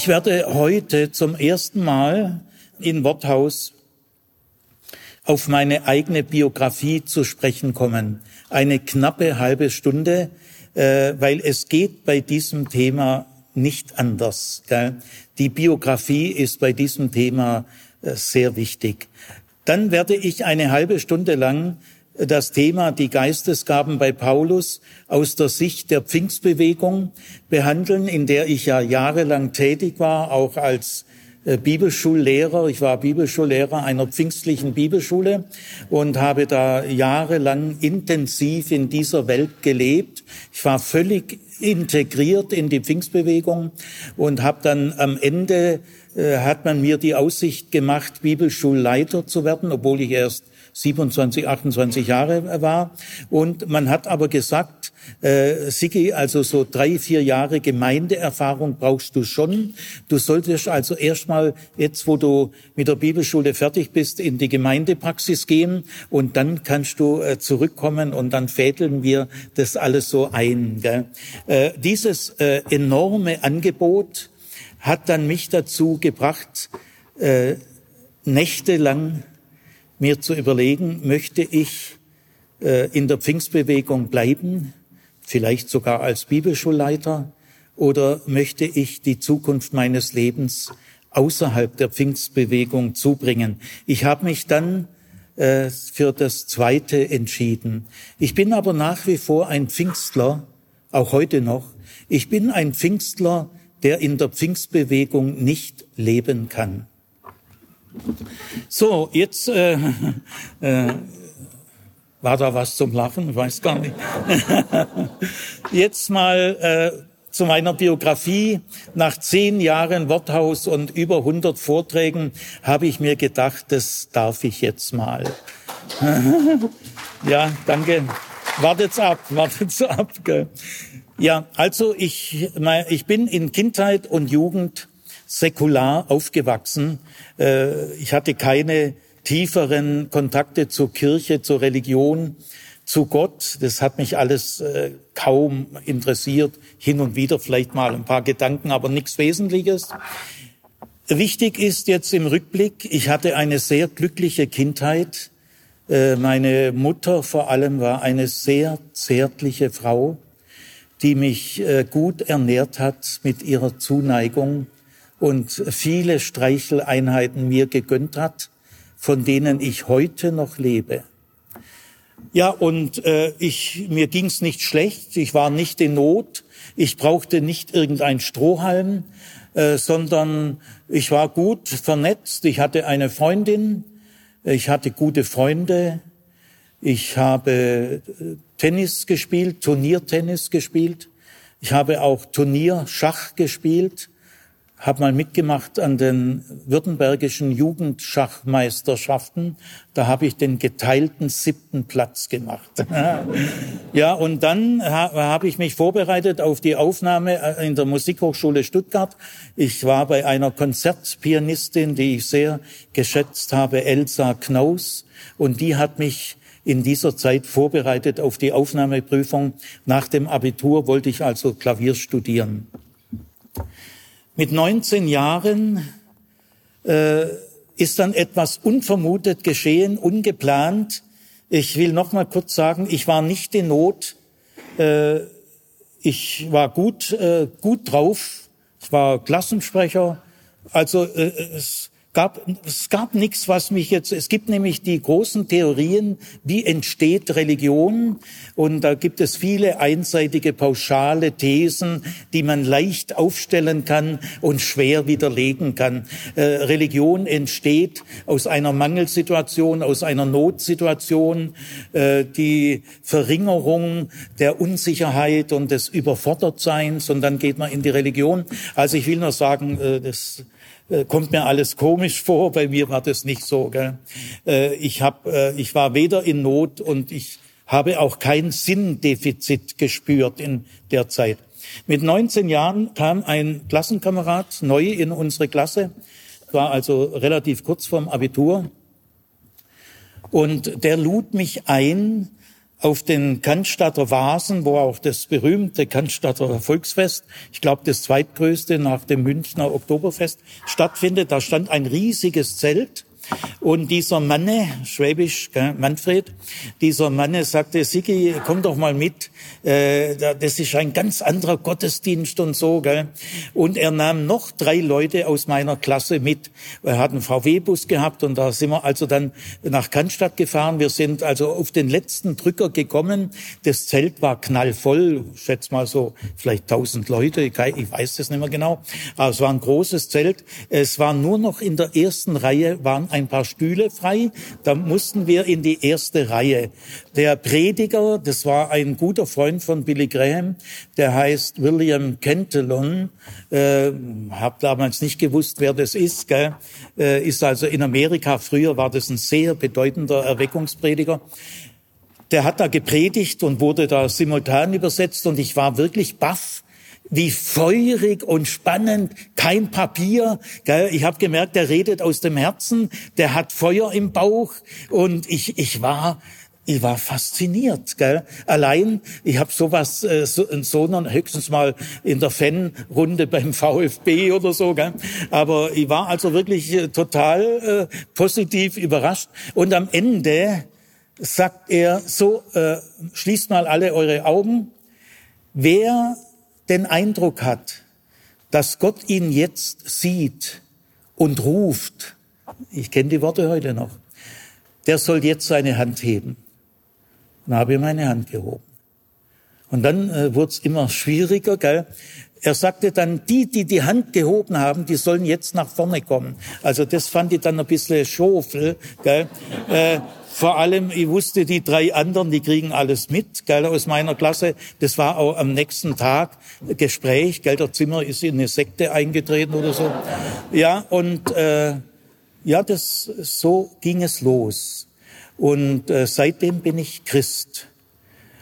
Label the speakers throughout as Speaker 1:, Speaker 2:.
Speaker 1: Ich werde heute zum ersten Mal in Worthaus auf meine eigene Biografie zu sprechen kommen. Eine knappe halbe Stunde, äh, weil es geht bei diesem Thema nicht anders. Gell? Die Biografie ist bei diesem Thema äh, sehr wichtig. Dann werde ich eine halbe Stunde lang das Thema die Geistesgaben bei Paulus aus der Sicht der Pfingstbewegung behandeln, in der ich ja jahrelang tätig war, auch als äh, Bibelschullehrer. Ich war Bibelschullehrer einer pfingstlichen Bibelschule und habe da jahrelang intensiv in dieser Welt gelebt. Ich war völlig integriert in die Pfingstbewegung und habe dann am Ende äh, hat man mir die Aussicht gemacht, Bibelschulleiter zu werden, obwohl ich erst 27, 28 Jahre war. Und man hat aber gesagt, äh, Sigi, also so drei, vier Jahre Gemeindeerfahrung brauchst du schon. Du solltest also erstmal jetzt, wo du mit der Bibelschule fertig bist, in die Gemeindepraxis gehen und dann kannst du äh, zurückkommen und dann fädeln wir das alles so ein. Gell? Äh, dieses äh, enorme Angebot hat dann mich dazu gebracht, äh, nächtelang mir zu überlegen, möchte ich äh, in der Pfingstbewegung bleiben, vielleicht sogar als Bibelschulleiter, oder möchte ich die Zukunft meines Lebens außerhalb der Pfingstbewegung zubringen? Ich habe mich dann äh, für das Zweite entschieden. Ich bin aber nach wie vor ein Pfingstler, auch heute noch. Ich bin ein Pfingstler, der in der Pfingstbewegung nicht leben kann. So, jetzt äh, äh, war da was zum Lachen, ich weiß gar nicht. jetzt mal äh, zu meiner Biografie. Nach zehn Jahren Worthaus und über 100 Vorträgen habe ich mir gedacht, das darf ich jetzt mal. ja, danke. Wartet's ab, wartet's ab. Gell. Ja, also ich, ich bin in Kindheit und Jugend säkular aufgewachsen. Äh, ich hatte keine tieferen Kontakte zur Kirche, zur Religion, zu Gott. Das hat mich alles äh, kaum interessiert. Hin und wieder vielleicht mal ein paar Gedanken, aber nichts Wesentliches. Wichtig ist jetzt im Rückblick, ich hatte eine sehr glückliche Kindheit. Äh, meine Mutter vor allem war eine sehr zärtliche Frau, die mich gut ernährt hat mit ihrer Zuneigung und viele Streicheleinheiten mir gegönnt hat, von denen ich heute noch lebe. Ja, und äh, ich, mir ging's nicht schlecht, ich war nicht in Not, ich brauchte nicht irgendein Strohhalm, äh, sondern ich war gut vernetzt, ich hatte eine Freundin, ich hatte gute Freunde, ich habe äh, Tennis gespielt, Turniertennis gespielt, ich habe auch Turnierschach gespielt, habe mal mitgemacht an den württembergischen Jugendschachmeisterschaften. Da habe ich den geteilten siebten Platz gemacht. ja, und dann ha habe ich mich vorbereitet auf die Aufnahme äh, in der Musikhochschule Stuttgart. Ich war bei einer Konzertpianistin, die ich sehr geschätzt habe, Elsa Knaus, und die hat mich in dieser Zeit vorbereitet auf die Aufnahmeprüfung. Nach dem Abitur wollte ich also Klavier studieren. Mit 19 Jahren äh, ist dann etwas unvermutet geschehen, ungeplant. Ich will noch mal kurz sagen, ich war nicht in Not. Äh, ich war gut, äh, gut drauf. Ich war Klassensprecher. Also äh, es gab, es gab nichts, was mich jetzt, es gibt nämlich die großen Theorien, wie entsteht Religion und da gibt es viele einseitige, pauschale Thesen, die man leicht aufstellen kann und schwer widerlegen kann. Äh, Religion entsteht aus einer Mangelsituation, aus einer Notsituation, äh, die Verringerung der Unsicherheit und des Überfordertseins und dann geht man in die Religion. Also ich will nur sagen, äh, das äh, kommt mir alles komisch vor. Bei mir war das nicht so. Gell? Äh, ich, hab, äh, ich war weder in Not und ich habe auch kein Sinndefizit gespürt in der Zeit. Mit 19 Jahren kam ein Klassenkamerad neu in unsere Klasse, war also relativ kurz vorm Abitur. Und der lud mich ein, auf den Cannstatter Vasen, wo auch das berühmte Cannstatter Volksfest, ich glaube das zweitgrößte nach dem Münchner Oktoberfest stattfindet. Da stand ein riesiges Zelt und dieser Manne, Schwäbisch, gell, Manfred, dieser Manne sagte, Sigi, komm doch mal mit, äh, das ist ein ganz anderer Gottesdienst und so. Gell. Und er nahm noch drei Leute aus meiner Klasse mit. Er hat einen VW-Bus gehabt und da sind wir also dann nach Cannstatt gefahren. Wir sind also auf den letzten Drücker gekommen. Das Zelt war knallvoll, schätze mal so vielleicht tausend Leute, ich weiß das nicht mehr genau. Aber es war ein großes Zelt. Es war nur noch in der ersten Reihe, waren ein paar Stühle frei. Da mussten wir in die erste Reihe. Der Prediger, das war ein guter Freund von Billy Graham, der heißt William Kentelon. Äh, hab damals nicht gewusst, wer das ist. Gell? Äh, ist also in Amerika. Früher war das ein sehr bedeutender Erweckungsprediger der hat da gepredigt und wurde da simultan übersetzt und ich war wirklich baff, wie feurig und spannend, kein Papier. Gell? Ich habe gemerkt, der redet aus dem Herzen, der hat Feuer im Bauch und ich, ich war ich war fasziniert, gell? Allein, ich habe sowas, äh, so, so höchstens mal in der Fanrunde beim VfB oder so, gell? Aber ich war also wirklich äh, total äh, positiv überrascht. Und am Ende sagt er so: äh, Schließt mal alle eure Augen. Wer den Eindruck hat, dass Gott ihn jetzt sieht und ruft, ich kenne die Worte heute noch, der soll jetzt seine Hand heben. Dann habe ich meine Hand gehoben. Und dann äh, wurde es immer schwieriger, gell? Er sagte dann, die, die die Hand gehoben haben, die sollen jetzt nach vorne kommen. Also das fand ich dann ein bisschen schofel, gell? Äh, vor allem, ich wusste, die drei anderen, die kriegen alles mit, gell, aus meiner Klasse. Das war auch am nächsten Tag Gespräch, gell, der Zimmer ist in eine Sekte eingetreten oder so. Ja, und äh, ja, das so ging es los. Und äh, seitdem bin ich Christ.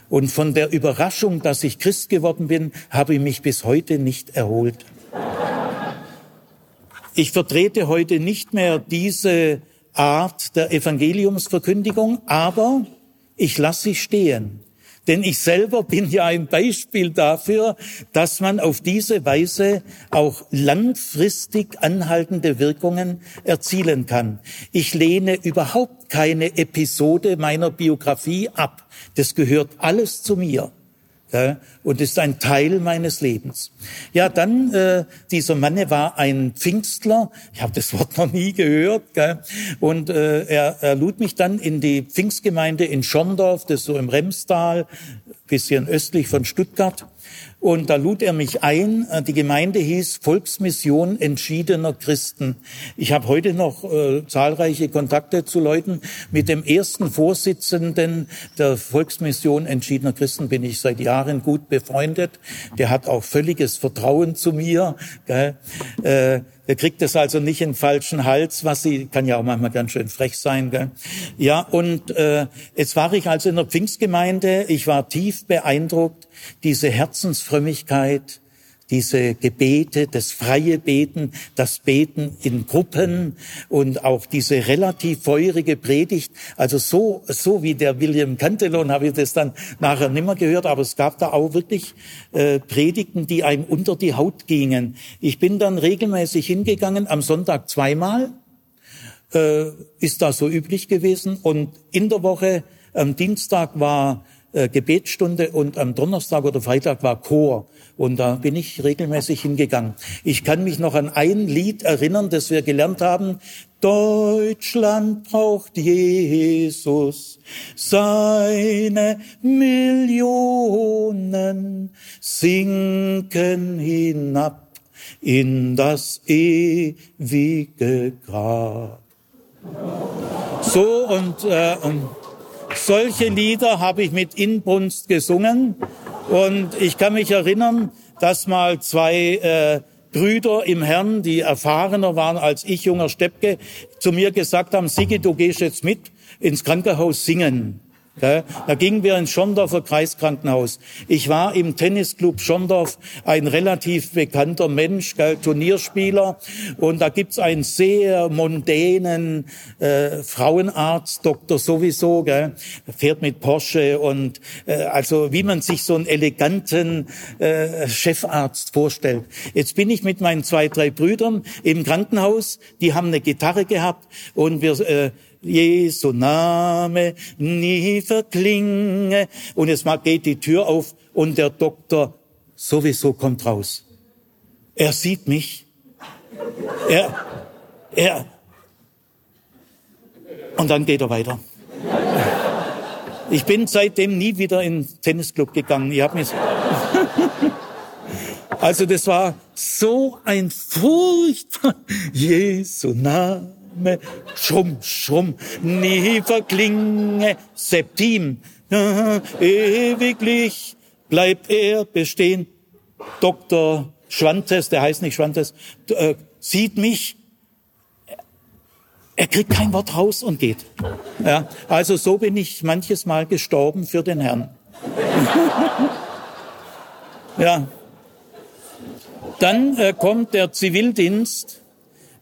Speaker 1: Und von der Überraschung, dass ich Christ geworden bin, habe ich mich bis heute nicht erholt. Ich vertrete heute nicht mehr diese Art der Evangeliumsverkündigung, aber ich lasse sie stehen. Denn ich selber bin ja ein Beispiel dafür, dass man auf diese Weise auch langfristig anhaltende Wirkungen erzielen kann. Ich lehne überhaupt keine Episode meiner Biografie ab. Das gehört alles zu mir. Ja, und ist ein Teil meines Lebens. Ja, dann äh, dieser Mann war ein Pfingstler. Ich habe das Wort noch nie gehört. Gell? Und äh, er, er lud mich dann in die Pfingstgemeinde in Schorndorf, das ist so im Remstal, bisschen östlich von Stuttgart. Und da lud er mich ein. Äh, die Gemeinde hieß Volksmission entschiedener Christen. Ich habe heute noch äh, zahlreiche Kontakte zu Leuten. Mit dem ersten Vorsitzenden der Volksmission entschiedener Christen bin ich seit Jahren gut befreundet. Der hat auch völliges Vertrauen zu mir. Gell? Äh, der kriegt es also nicht in falschen Hals, was sie kann ja auch manchmal ganz schön frech sein. Gell? Ja, und äh, jetzt war ich also in der Pfingstgemeinde. Ich war tief beeindruckt, diese Herzensfrömmigkeit, diese Gebete, das freie Beten, das Beten in Gruppen und auch diese relativ feurige Predigt. Also so, so wie der William Cantelon habe ich das dann nachher nimmer gehört, aber es gab da auch wirklich äh, Predigten, die einem unter die Haut gingen. Ich bin dann regelmäßig hingegangen, am Sonntag zweimal, äh, ist da so üblich gewesen und in der Woche, am Dienstag war äh, Gebetsstunde und am Donnerstag oder Freitag war Chor. Und da bin ich regelmäßig hingegangen. Ich kann mich noch an ein Lied erinnern, das wir gelernt haben. Deutschland braucht Jesus, seine Millionen sinken hinab in das ewige Grab. So und, äh, und solche Lieder habe ich mit Inbrunst gesungen. Und ich kann mich erinnern, dass mal zwei äh, Brüder im Herrn, die erfahrener waren als ich, junger Steppke, zu mir gesagt haben, Sigi, du gehst jetzt mit ins Krankenhaus singen. Da gingen wir ins Schondorfer Kreiskrankenhaus. Ich war im Tennisclub Schondorf ein relativ bekannter Mensch, Turnierspieler. Und da gibt's einen sehr mondänen äh, Frauenarzt, Doktor sowieso, gell, fährt mit Porsche und äh, also wie man sich so einen eleganten äh, Chefarzt vorstellt. Jetzt bin ich mit meinen zwei, drei Brüdern im Krankenhaus, die haben eine Gitarre gehabt und wir äh, Jesu Name nie verklinge. Und es geht die Tür auf und der Doktor sowieso kommt raus. Er sieht mich. Er, er, und dann geht er weiter. Ich bin seitdem nie wieder in den Tennisclub gegangen. Ich habe mich also das war so ein furchtbar Jesu Name Name, schrumm, schrumm, nie verklinge, Septim, ewiglich bleibt er bestehen. Dr. Schwantes, der heißt nicht Schwantes, äh, sieht mich, er kriegt kein Wort raus und geht. Ja, also so bin ich manches Mal gestorben für den Herrn. ja. Dann äh, kommt der Zivildienst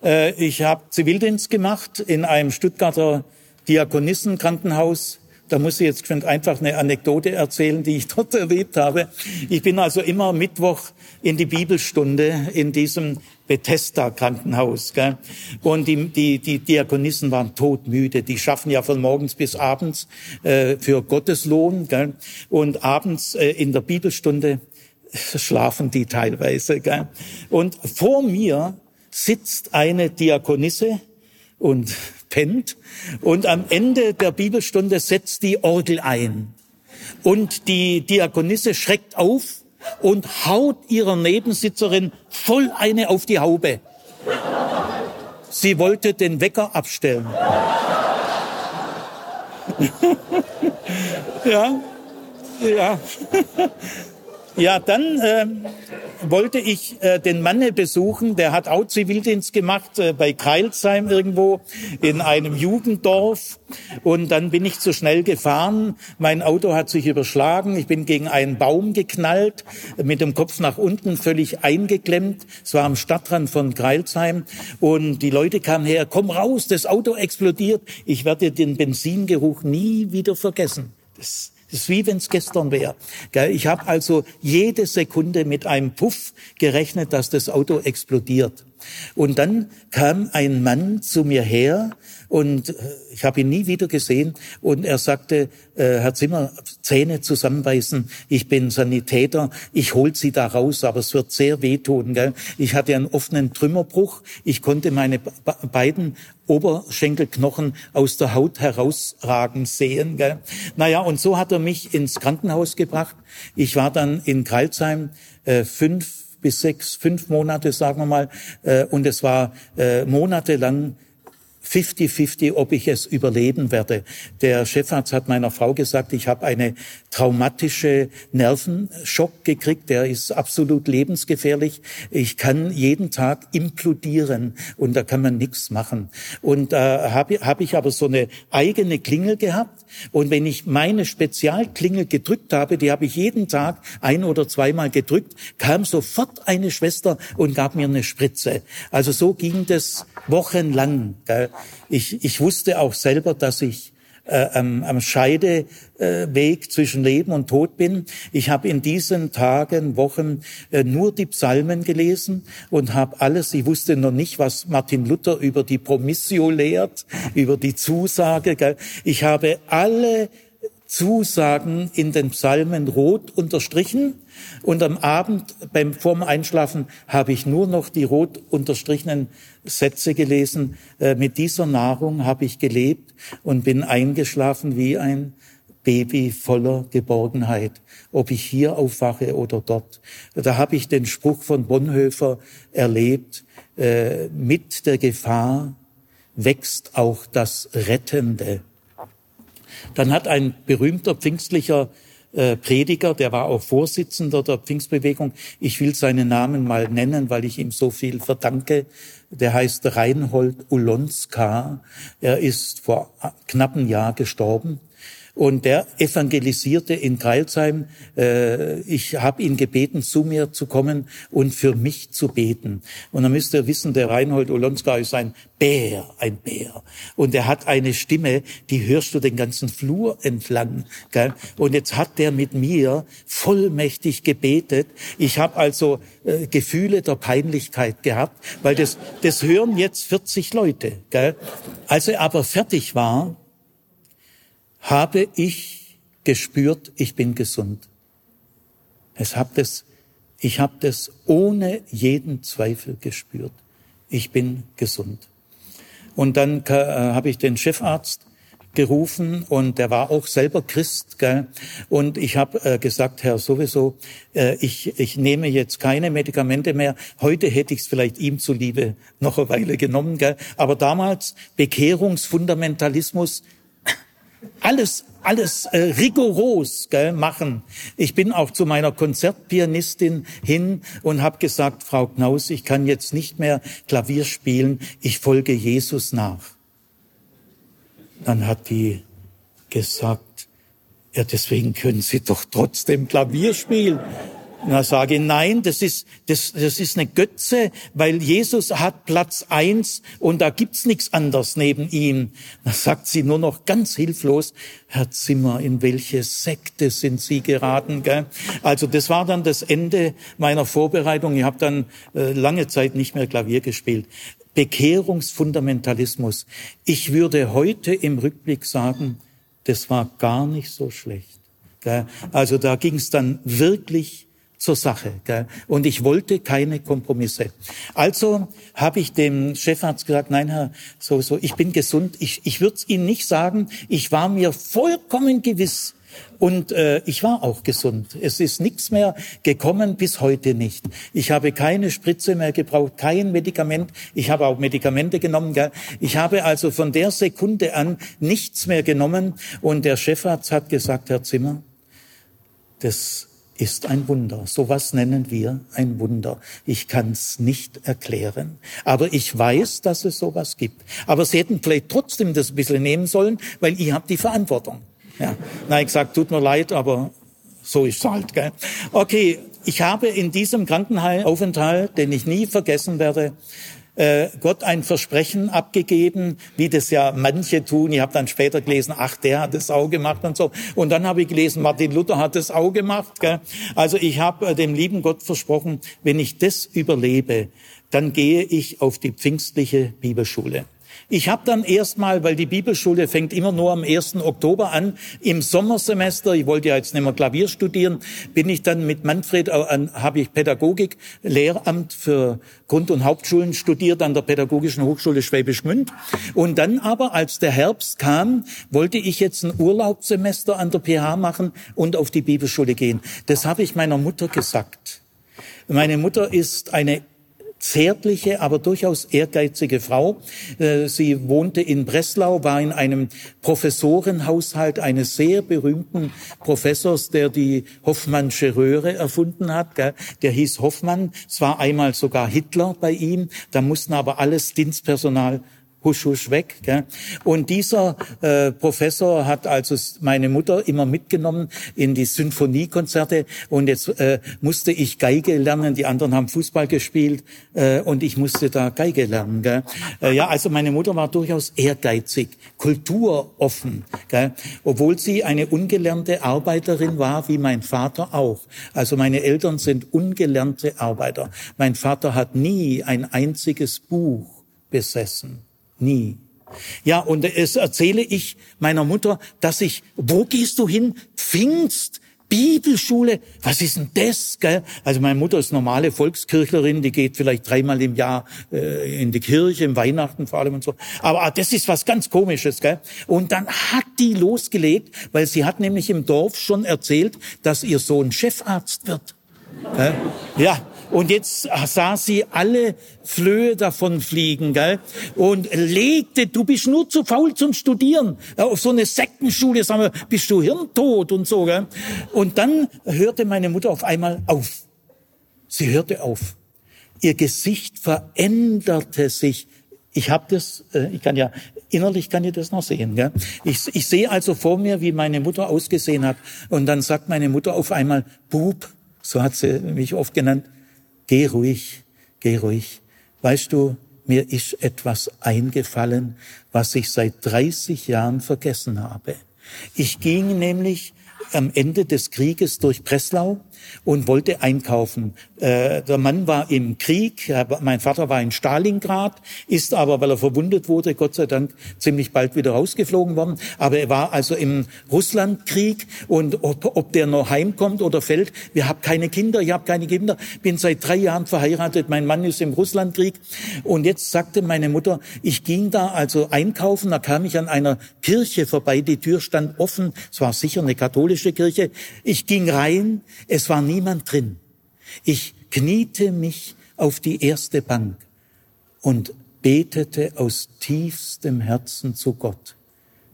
Speaker 1: äh, ich habe Zivildienst gemacht in einem Stuttgarter Diakonissenkrankenhaus. Da muss ich jetzt einfach eine Anekdote erzählen, die ich dort erlebt habe. Ich bin also immer Mittwoch in die Bibelstunde in diesem Bethesda-Krankenhaus. Gell? Und die, die, die Diakonissen waren todmüde. Die schaffen ja von morgens bis abends äh, für Gotteslohn. Gell? Und abends äh, in der Bibelstunde schlafen die teilweise. Gell? Und vor mir sitzt eine Diakonisse und pennt und am Ende der Bibelstunde setzt die Orgel ein. Und die Diakonisse schreckt auf und haut ihrer Nebensitzerin voll eine auf die Haube. Sie wollte den Wecker abstellen. ja, ja. Ja, dann ähm, wollte ich äh, den Manne besuchen, der hat auch Zivildienst gemacht äh, bei Kreilsheim irgendwo in einem Jugenddorf. Und dann bin ich zu schnell gefahren. Mein Auto hat sich überschlagen. Ich bin gegen einen Baum geknallt, mit dem Kopf nach unten, völlig eingeklemmt. Es war am Stadtrand von Kreilsheim. Und die Leute kamen her, komm raus, das Auto explodiert. Ich werde den Benzingeruch nie wieder vergessen. Das das ist wie wenn es gestern wäre. Ich habe also jede Sekunde mit einem Puff gerechnet, dass das Auto explodiert. Und dann kam ein Mann zu mir her und äh, ich habe ihn nie wieder gesehen und er sagte, äh, Herr Zimmer, Zähne zusammenbeißen, ich bin Sanitäter, ich hol Sie da raus, aber es wird sehr wehtun. Gell? Ich hatte einen offenen Trümmerbruch, ich konnte meine beiden Oberschenkelknochen aus der Haut herausragen sehen. Gell? Naja, und so hat er mich ins Krankenhaus gebracht. Ich war dann in Kreilsheim äh, fünf bis sechs, fünf Monate, sagen wir mal. Äh, und es war äh, monatelang 50-50, ob ich es überleben werde. Der Chefarzt hat meiner Frau gesagt, ich habe eine traumatische Nervenschock gekriegt, der ist absolut lebensgefährlich. Ich kann jeden Tag implodieren und da kann man nichts machen. Und äh, habe hab ich aber so eine eigene Klingel gehabt und wenn ich meine Spezialklingel gedrückt habe, die habe ich jeden Tag ein oder zweimal gedrückt, kam sofort eine Schwester und gab mir eine Spritze. Also so ging das wochenlang. Gell? Ich, ich wusste auch selber, dass ich äh, am, am Scheideweg zwischen Leben und Tod bin. Ich habe in diesen Tagen, Wochen äh, nur die Psalmen gelesen und habe alles, ich wusste noch nicht, was Martin Luther über die Promissio lehrt, über die Zusage. Ich habe alle Zusagen in den Psalmen rot unterstrichen und am Abend beim vorm Einschlafen habe ich nur noch die rot unterstrichenen Sätze gelesen. Äh, mit dieser Nahrung habe ich gelebt und bin eingeschlafen wie ein Baby voller Geborgenheit, ob ich hier aufwache oder dort. Da habe ich den Spruch von Bonhoeffer erlebt, äh, mit der Gefahr wächst auch das Rettende. Dann hat ein berühmter pfingstlicher äh, Prediger, der war auch Vorsitzender der Pfingstbewegung. Ich will seinen Namen mal nennen, weil ich ihm so viel verdanke. Der heißt Reinhold Ulonska. Er ist vor knappen Jahr gestorben. Und der evangelisierte in Kreilsheim. Äh, ich habe ihn gebeten, zu mir zu kommen und für mich zu beten. Und dann müsst ihr wissen, der Reinhold Olonska ist ein Bär, ein Bär. Und er hat eine Stimme, die hörst du den ganzen Flur entlang. Gell? Und jetzt hat der mit mir vollmächtig gebetet. Ich habe also äh, Gefühle der Peinlichkeit gehabt, weil das, das hören jetzt 40 Leute. Gell? Als er aber fertig war, habe ich gespürt, ich bin gesund. Es hab das, ich habe das ohne jeden Zweifel gespürt. Ich bin gesund. Und dann äh, habe ich den Chefarzt gerufen und der war auch selber Christ. Gell? Und ich habe äh, gesagt, Herr, sowieso, äh, ich, ich nehme jetzt keine Medikamente mehr. Heute hätte ich es vielleicht ihm zuliebe noch eine Weile genommen. Gell? Aber damals Bekehrungsfundamentalismus, alles alles äh, rigoros gell, machen. Ich bin auch zu meiner Konzertpianistin hin und habe gesagt, Frau Knaus, ich kann jetzt nicht mehr Klavier spielen, ich folge Jesus nach. Dann hat die gesagt, ja, deswegen können Sie doch trotzdem Klavier spielen. Na, sage nein, das ist, das, das ist eine Götze, weil Jesus hat Platz eins und da gibt's nichts anderes neben ihm. Da sagt sie nur noch ganz hilflos, Herr Zimmer, in welche Sekte sind Sie geraten? Gell? Also das war dann das Ende meiner Vorbereitung. Ich habe dann äh, lange Zeit nicht mehr Klavier gespielt. Bekehrungsfundamentalismus. Ich würde heute im Rückblick sagen, das war gar nicht so schlecht. Gell? Also da ging es dann wirklich zur Sache. Gell? Und ich wollte keine Kompromisse. Also habe ich dem Chefarzt gesagt, nein, Herr, so, so, ich bin gesund. Ich, ich würde es Ihnen nicht sagen. Ich war mir vollkommen gewiss. Und äh, ich war auch gesund. Es ist nichts mehr gekommen, bis heute nicht. Ich habe keine Spritze mehr gebraucht, kein Medikament. Ich habe auch Medikamente genommen. Gell? Ich habe also von der Sekunde an nichts mehr genommen. Und der Chefarzt hat gesagt, Herr Zimmer, das ist ein Wunder. Sowas nennen wir ein Wunder. Ich kann es nicht erklären. Aber ich weiß, dass es sowas gibt. Aber Sie hätten vielleicht trotzdem das ein bisschen nehmen sollen, weil ihr habt die Verantwortung. Ja. Na, ich sag, tut mir leid, aber so ist es halt. Gell? Okay, ich habe in diesem Krankenhausaufenthalt, den ich nie vergessen werde, äh, Gott ein Versprechen abgegeben, wie das ja manche tun. Ich habe dann später gelesen, ach, der hat es auch gemacht und so. Und dann habe ich gelesen, Martin Luther hat es auch gemacht. Gell? Also ich habe äh, dem lieben Gott versprochen, wenn ich das überlebe, dann gehe ich auf die pfingstliche Bibelschule. Ich habe dann erstmal, weil die Bibelschule fängt immer nur am 1. Oktober an, im Sommersemester, ich wollte ja jetzt nicht mehr Klavier studieren, bin ich dann mit Manfred, äh, habe ich Pädagogik, Lehramt für Grund- und Hauptschulen studiert an der Pädagogischen Hochschule Schwäbisch Gmünd. Und dann aber, als der Herbst kam, wollte ich jetzt ein Urlaubssemester an der PH machen und auf die Bibelschule gehen. Das habe ich meiner Mutter gesagt. Meine Mutter ist eine zärtliche, aber durchaus ehrgeizige Frau. Äh, sie wohnte in Breslau, war in einem Professorenhaushalt eines sehr berühmten Professors, der die Hoffmannsche Röhre erfunden hat. Der hieß Hoffmann. Es war einmal sogar Hitler bei ihm. Da mussten aber alles Dienstpersonal husch, husch weg. Gell? Und dieser äh, Professor hat also meine Mutter immer mitgenommen in die Sinfoniekonzerte und jetzt äh, musste ich Geige lernen, die anderen haben Fußball gespielt äh, und ich musste da Geige lernen. Gell? Äh, ja, also meine Mutter war durchaus ehrgeizig, kulturoffen, gell? obwohl sie eine ungelernte Arbeiterin war, wie mein Vater auch. Also meine Eltern sind ungelernte Arbeiter. Mein Vater hat nie ein einziges Buch besessen. Nie. Ja, und es erzähle ich meiner Mutter, dass ich, wo gehst du hin? Pfingst, Bibelschule, was ist denn das? Gell? Also meine Mutter ist normale Volkskirchlerin, die geht vielleicht dreimal im Jahr äh, in die Kirche, im Weihnachten vor allem und so. Aber ah, das ist was ganz Komisches. Gell? Und dann hat die losgelegt, weil sie hat nämlich im Dorf schon erzählt, dass ihr Sohn Chefarzt wird. Ja, und jetzt sah sie alle Flöhe davon fliegen, gell? Und legte, du bist nur zu faul zum Studieren. Auf so eine Sektenschule, sagen wir, bist du hirntot und so, gell? Und dann hörte meine Mutter auf einmal auf. Sie hörte auf. Ihr Gesicht veränderte sich. Ich habe das, äh, ich kann ja innerlich kann ich das noch sehen. Gell? Ich, ich sehe also vor mir, wie meine Mutter ausgesehen hat. Und dann sagt meine Mutter auf einmal, Bub, so hat sie mich oft genannt, geh ruhig, geh ruhig. Weißt du, mir ist etwas eingefallen, was ich seit 30 Jahren vergessen habe. Ich ging nämlich am Ende des Krieges durch Breslau und wollte einkaufen. Äh, der Mann war im Krieg, mein Vater war in Stalingrad, ist aber, weil er verwundet wurde, Gott sei Dank ziemlich bald wieder rausgeflogen worden. Aber er war also im Russlandkrieg und ob, ob der noch heimkommt oder fällt, wir haben keine Kinder, ich habe keine Kinder, bin seit drei Jahren verheiratet, mein Mann ist im Russlandkrieg. Und jetzt sagte meine Mutter, ich ging da also einkaufen, da kam ich an einer Kirche vorbei, die Tür stand offen, es war sicher eine katholische Kirche. Ich ging rein, es war niemand drin. Ich kniete mich auf die erste Bank und betete aus tiefstem Herzen zu Gott.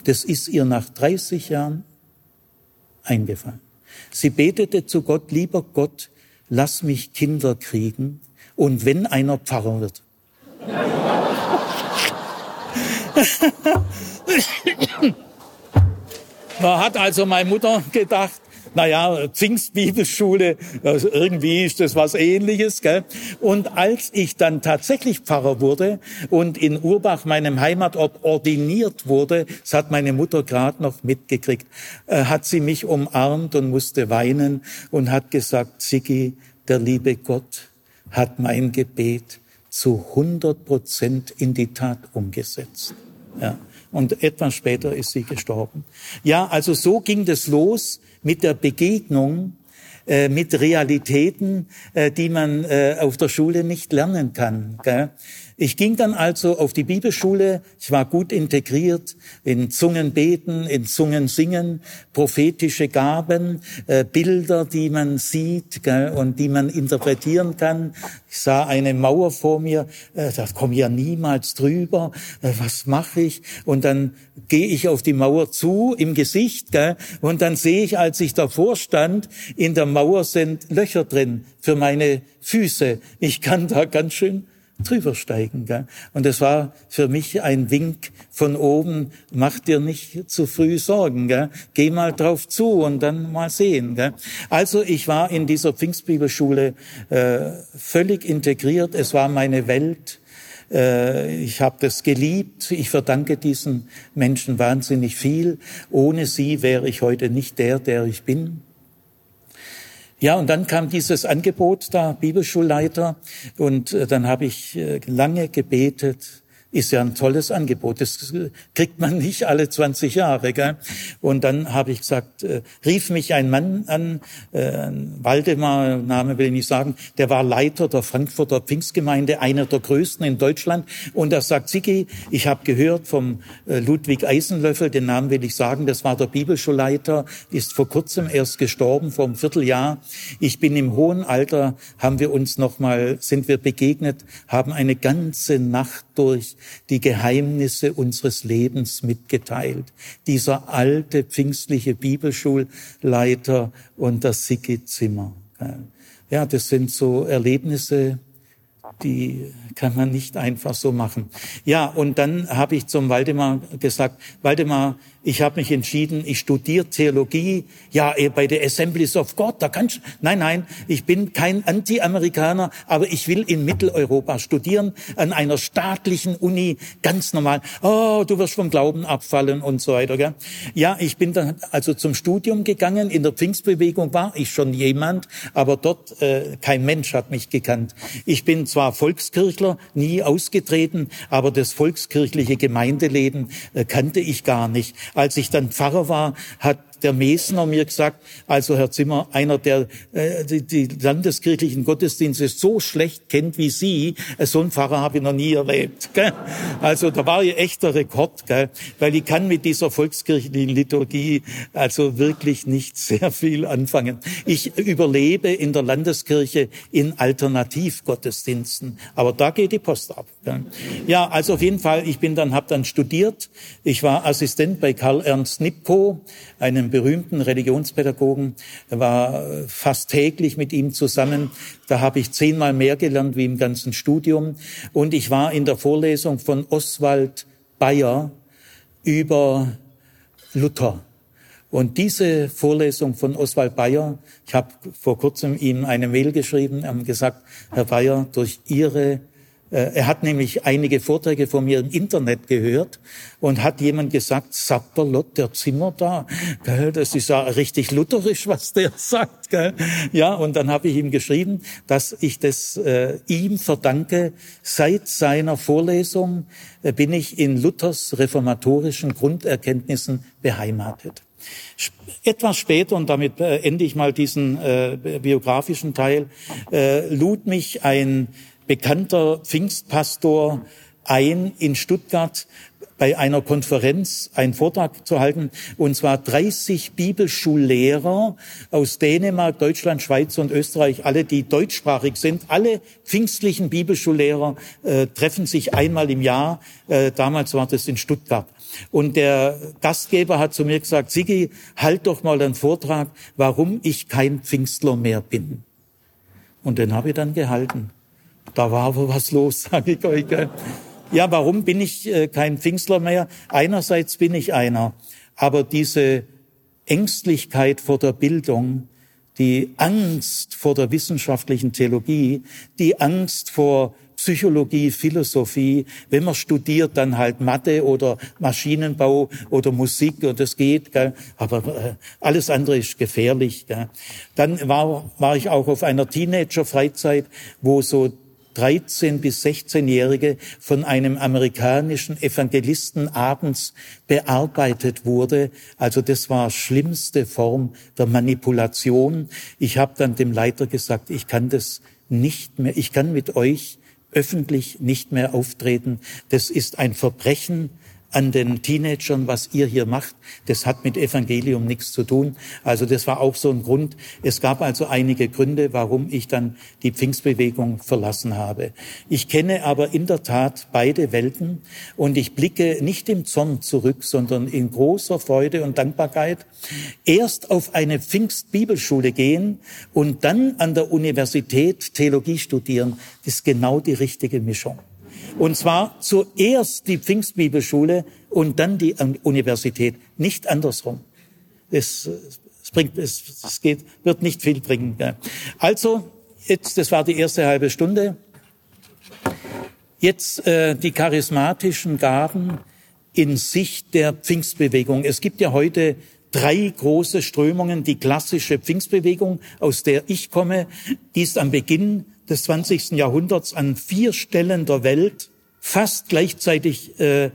Speaker 1: Das ist ihr nach 30 Jahren eingefallen. Sie betete zu Gott, lieber Gott, lass mich Kinder kriegen und wenn einer Pfarrer wird. da hat also meine Mutter gedacht, naja, Pfingstbibelschule, also irgendwie ist das was ähnliches. Gell? Und als ich dann tatsächlich Pfarrer wurde und in Urbach, meinem Heimatort, ordiniert wurde, das hat meine Mutter gerade noch mitgekriegt, äh, hat sie mich umarmt und musste weinen und hat gesagt, Sigi, der liebe Gott hat mein Gebet zu 100 Prozent in die Tat umgesetzt. Ja. Und etwas später ist sie gestorben. Ja, also so ging das los mit der Begegnung äh, mit Realitäten, äh, die man äh, auf der Schule nicht lernen kann. Ich ging dann also auf die Bibelschule. Ich war gut integriert in Zungenbeten, in Zungensingen, prophetische Gaben, äh, Bilder, die man sieht gell, und die man interpretieren kann. Ich sah eine Mauer vor mir, äh, da komme ich ja niemals drüber. Äh, was mache ich? Und dann gehe ich auf die Mauer zu im Gesicht gell, und dann sehe ich, als ich davor stand, in der Mauer sind Löcher drin für meine Füße. Ich kann da ganz schön drüber steigen. Gell? Und es war für mich ein Wink von oben, mach dir nicht zu früh Sorgen, gell? geh mal drauf zu und dann mal sehen. Gell? Also ich war in dieser Pfingstbibelschule äh, völlig integriert, es war meine Welt. Äh, ich habe das geliebt. Ich verdanke diesen Menschen wahnsinnig viel. Ohne sie wäre ich heute nicht der, der ich bin. Ja, und dann kam dieses Angebot da, Bibelschulleiter, und äh, dann habe ich äh, lange gebetet, ist ja ein tolles Angebot. Das kriegt man nicht alle 20 Jahre. Gell? Und dann habe ich gesagt, äh, rief mich ein Mann an, äh, Waldemar, Name will ich nicht sagen, der war Leiter der Frankfurter Pfingstgemeinde, einer der größten in Deutschland. Und er sagt, Sigi, ich habe gehört vom äh, Ludwig Eisenlöffel, den Namen will ich sagen, das war der Bibelschulleiter, ist vor kurzem erst gestorben, vor einem Vierteljahr. Ich bin im hohen Alter, haben wir uns nochmal, sind wir begegnet, haben eine ganze Nacht durch die Geheimnisse unseres Lebens mitgeteilt. Dieser alte pfingstliche Bibelschulleiter und das Sigi Zimmer. Ja, das sind so Erlebnisse, die kann man nicht einfach so machen. Ja, und dann habe ich zum Waldemar gesagt, Waldemar, ich habe mich entschieden, ich studiere Theologie, ja, eh, bei der Assemblies of God, da kannst nein, nein, ich bin kein Anti-Amerikaner, aber ich will in Mitteleuropa studieren, an einer staatlichen Uni, ganz normal. Oh, du wirst vom Glauben abfallen und so weiter. Gell? Ja, ich bin dann also zum Studium gegangen, in der Pfingstbewegung war ich schon jemand, aber dort äh, kein Mensch hat mich gekannt. Ich bin zwar Volkskirchler, nie ausgetreten, aber das volkskirchliche Gemeindeleben äh, kannte ich gar nicht. Als ich dann Pfarrer war, hat der Mesner mir gesagt, also Herr Zimmer, einer, der äh, die, die landeskirchlichen Gottesdienste so schlecht kennt wie Sie, äh, so einen Pfarrer habe ich noch nie erlebt. Gell? Also da war ja echter Rekord, gell? weil ich kann mit dieser volkskirchlichen Liturgie also wirklich nicht sehr viel anfangen. Ich überlebe in der Landeskirche in Alternativgottesdiensten, aber da geht die Post ab. Ja, also auf jeden Fall, ich bin dann, habe dann studiert. Ich war Assistent bei Karl Ernst Nipko, einem berühmten Religionspädagogen, war fast täglich mit ihm zusammen. Da habe ich zehnmal mehr gelernt wie im ganzen Studium. Und ich war in der Vorlesung von Oswald Bayer, über Luther. Und diese Vorlesung von Oswald Bayer, ich habe vor kurzem ihm eine Mail geschrieben, haben gesagt, Herr Bayer, durch Ihre äh, er hat nämlich einige Vorträge von mir im Internet gehört und hat jemand gesagt, Sapperlot, der Zimmer da, gell, das ist ja richtig lutherisch, was der sagt. Gell. Ja, und dann habe ich ihm geschrieben, dass ich das äh, ihm verdanke. Seit seiner Vorlesung äh, bin ich in Luthers reformatorischen Grunderkenntnissen beheimatet. Etwas später, und damit äh, ende ich mal diesen äh, biografischen Teil, äh, lud mich ein bekannter Pfingstpastor ein, in Stuttgart bei einer Konferenz einen Vortrag zu halten, und zwar 30 Bibelschullehrer aus Dänemark, Deutschland, Schweiz und Österreich, alle, die deutschsprachig sind. Alle pfingstlichen Bibelschullehrer äh, treffen sich einmal im Jahr. Äh, damals war das in Stuttgart. Und der Gastgeber hat zu mir gesagt, Sigi, halt doch mal einen Vortrag, warum ich kein Pfingstler mehr bin. Und den habe ich dann gehalten. Da war aber was los, sage ich euch. Ja, warum bin ich äh, kein Pfingstler mehr? Einerseits bin ich einer, aber diese Ängstlichkeit vor der Bildung, die Angst vor der wissenschaftlichen Theologie, die Angst vor Psychologie, Philosophie. Wenn man studiert, dann halt Mathe oder Maschinenbau oder Musik und das geht. Gell? Aber äh, alles andere ist gefährlich. Gell? Dann war, war ich auch auf einer Teenager-Freizeit, wo so 13 bis 16-Jährige von einem amerikanischen Evangelisten abends bearbeitet wurde. Also das war schlimmste Form der Manipulation. Ich habe dann dem Leiter gesagt, ich kann das nicht mehr, ich kann mit euch öffentlich nicht mehr auftreten. Das ist ein Verbrechen an den Teenagern, was ihr hier macht, das hat mit Evangelium nichts zu tun. Also das war auch so ein Grund. Es gab also einige Gründe, warum ich dann die Pfingstbewegung verlassen habe. Ich kenne aber in der Tat beide Welten und ich blicke nicht im Zorn zurück, sondern in großer Freude und Dankbarkeit. Erst auf eine Pfingstbibelschule gehen und dann an der Universität Theologie studieren, ist genau die richtige Mischung. Und zwar zuerst die Pfingstbibelschule und dann die Universität, nicht andersrum. Es, es bringt, es, es geht, wird nicht viel bringen. Also, jetzt, das war die erste halbe Stunde. Jetzt äh, die charismatischen Gaben in Sicht der Pfingstbewegung. Es gibt ja heute drei große Strömungen. Die klassische Pfingstbewegung, aus der ich komme, die ist am Beginn des 20. Jahrhunderts an vier Stellen der Welt fast gleichzeitig äh,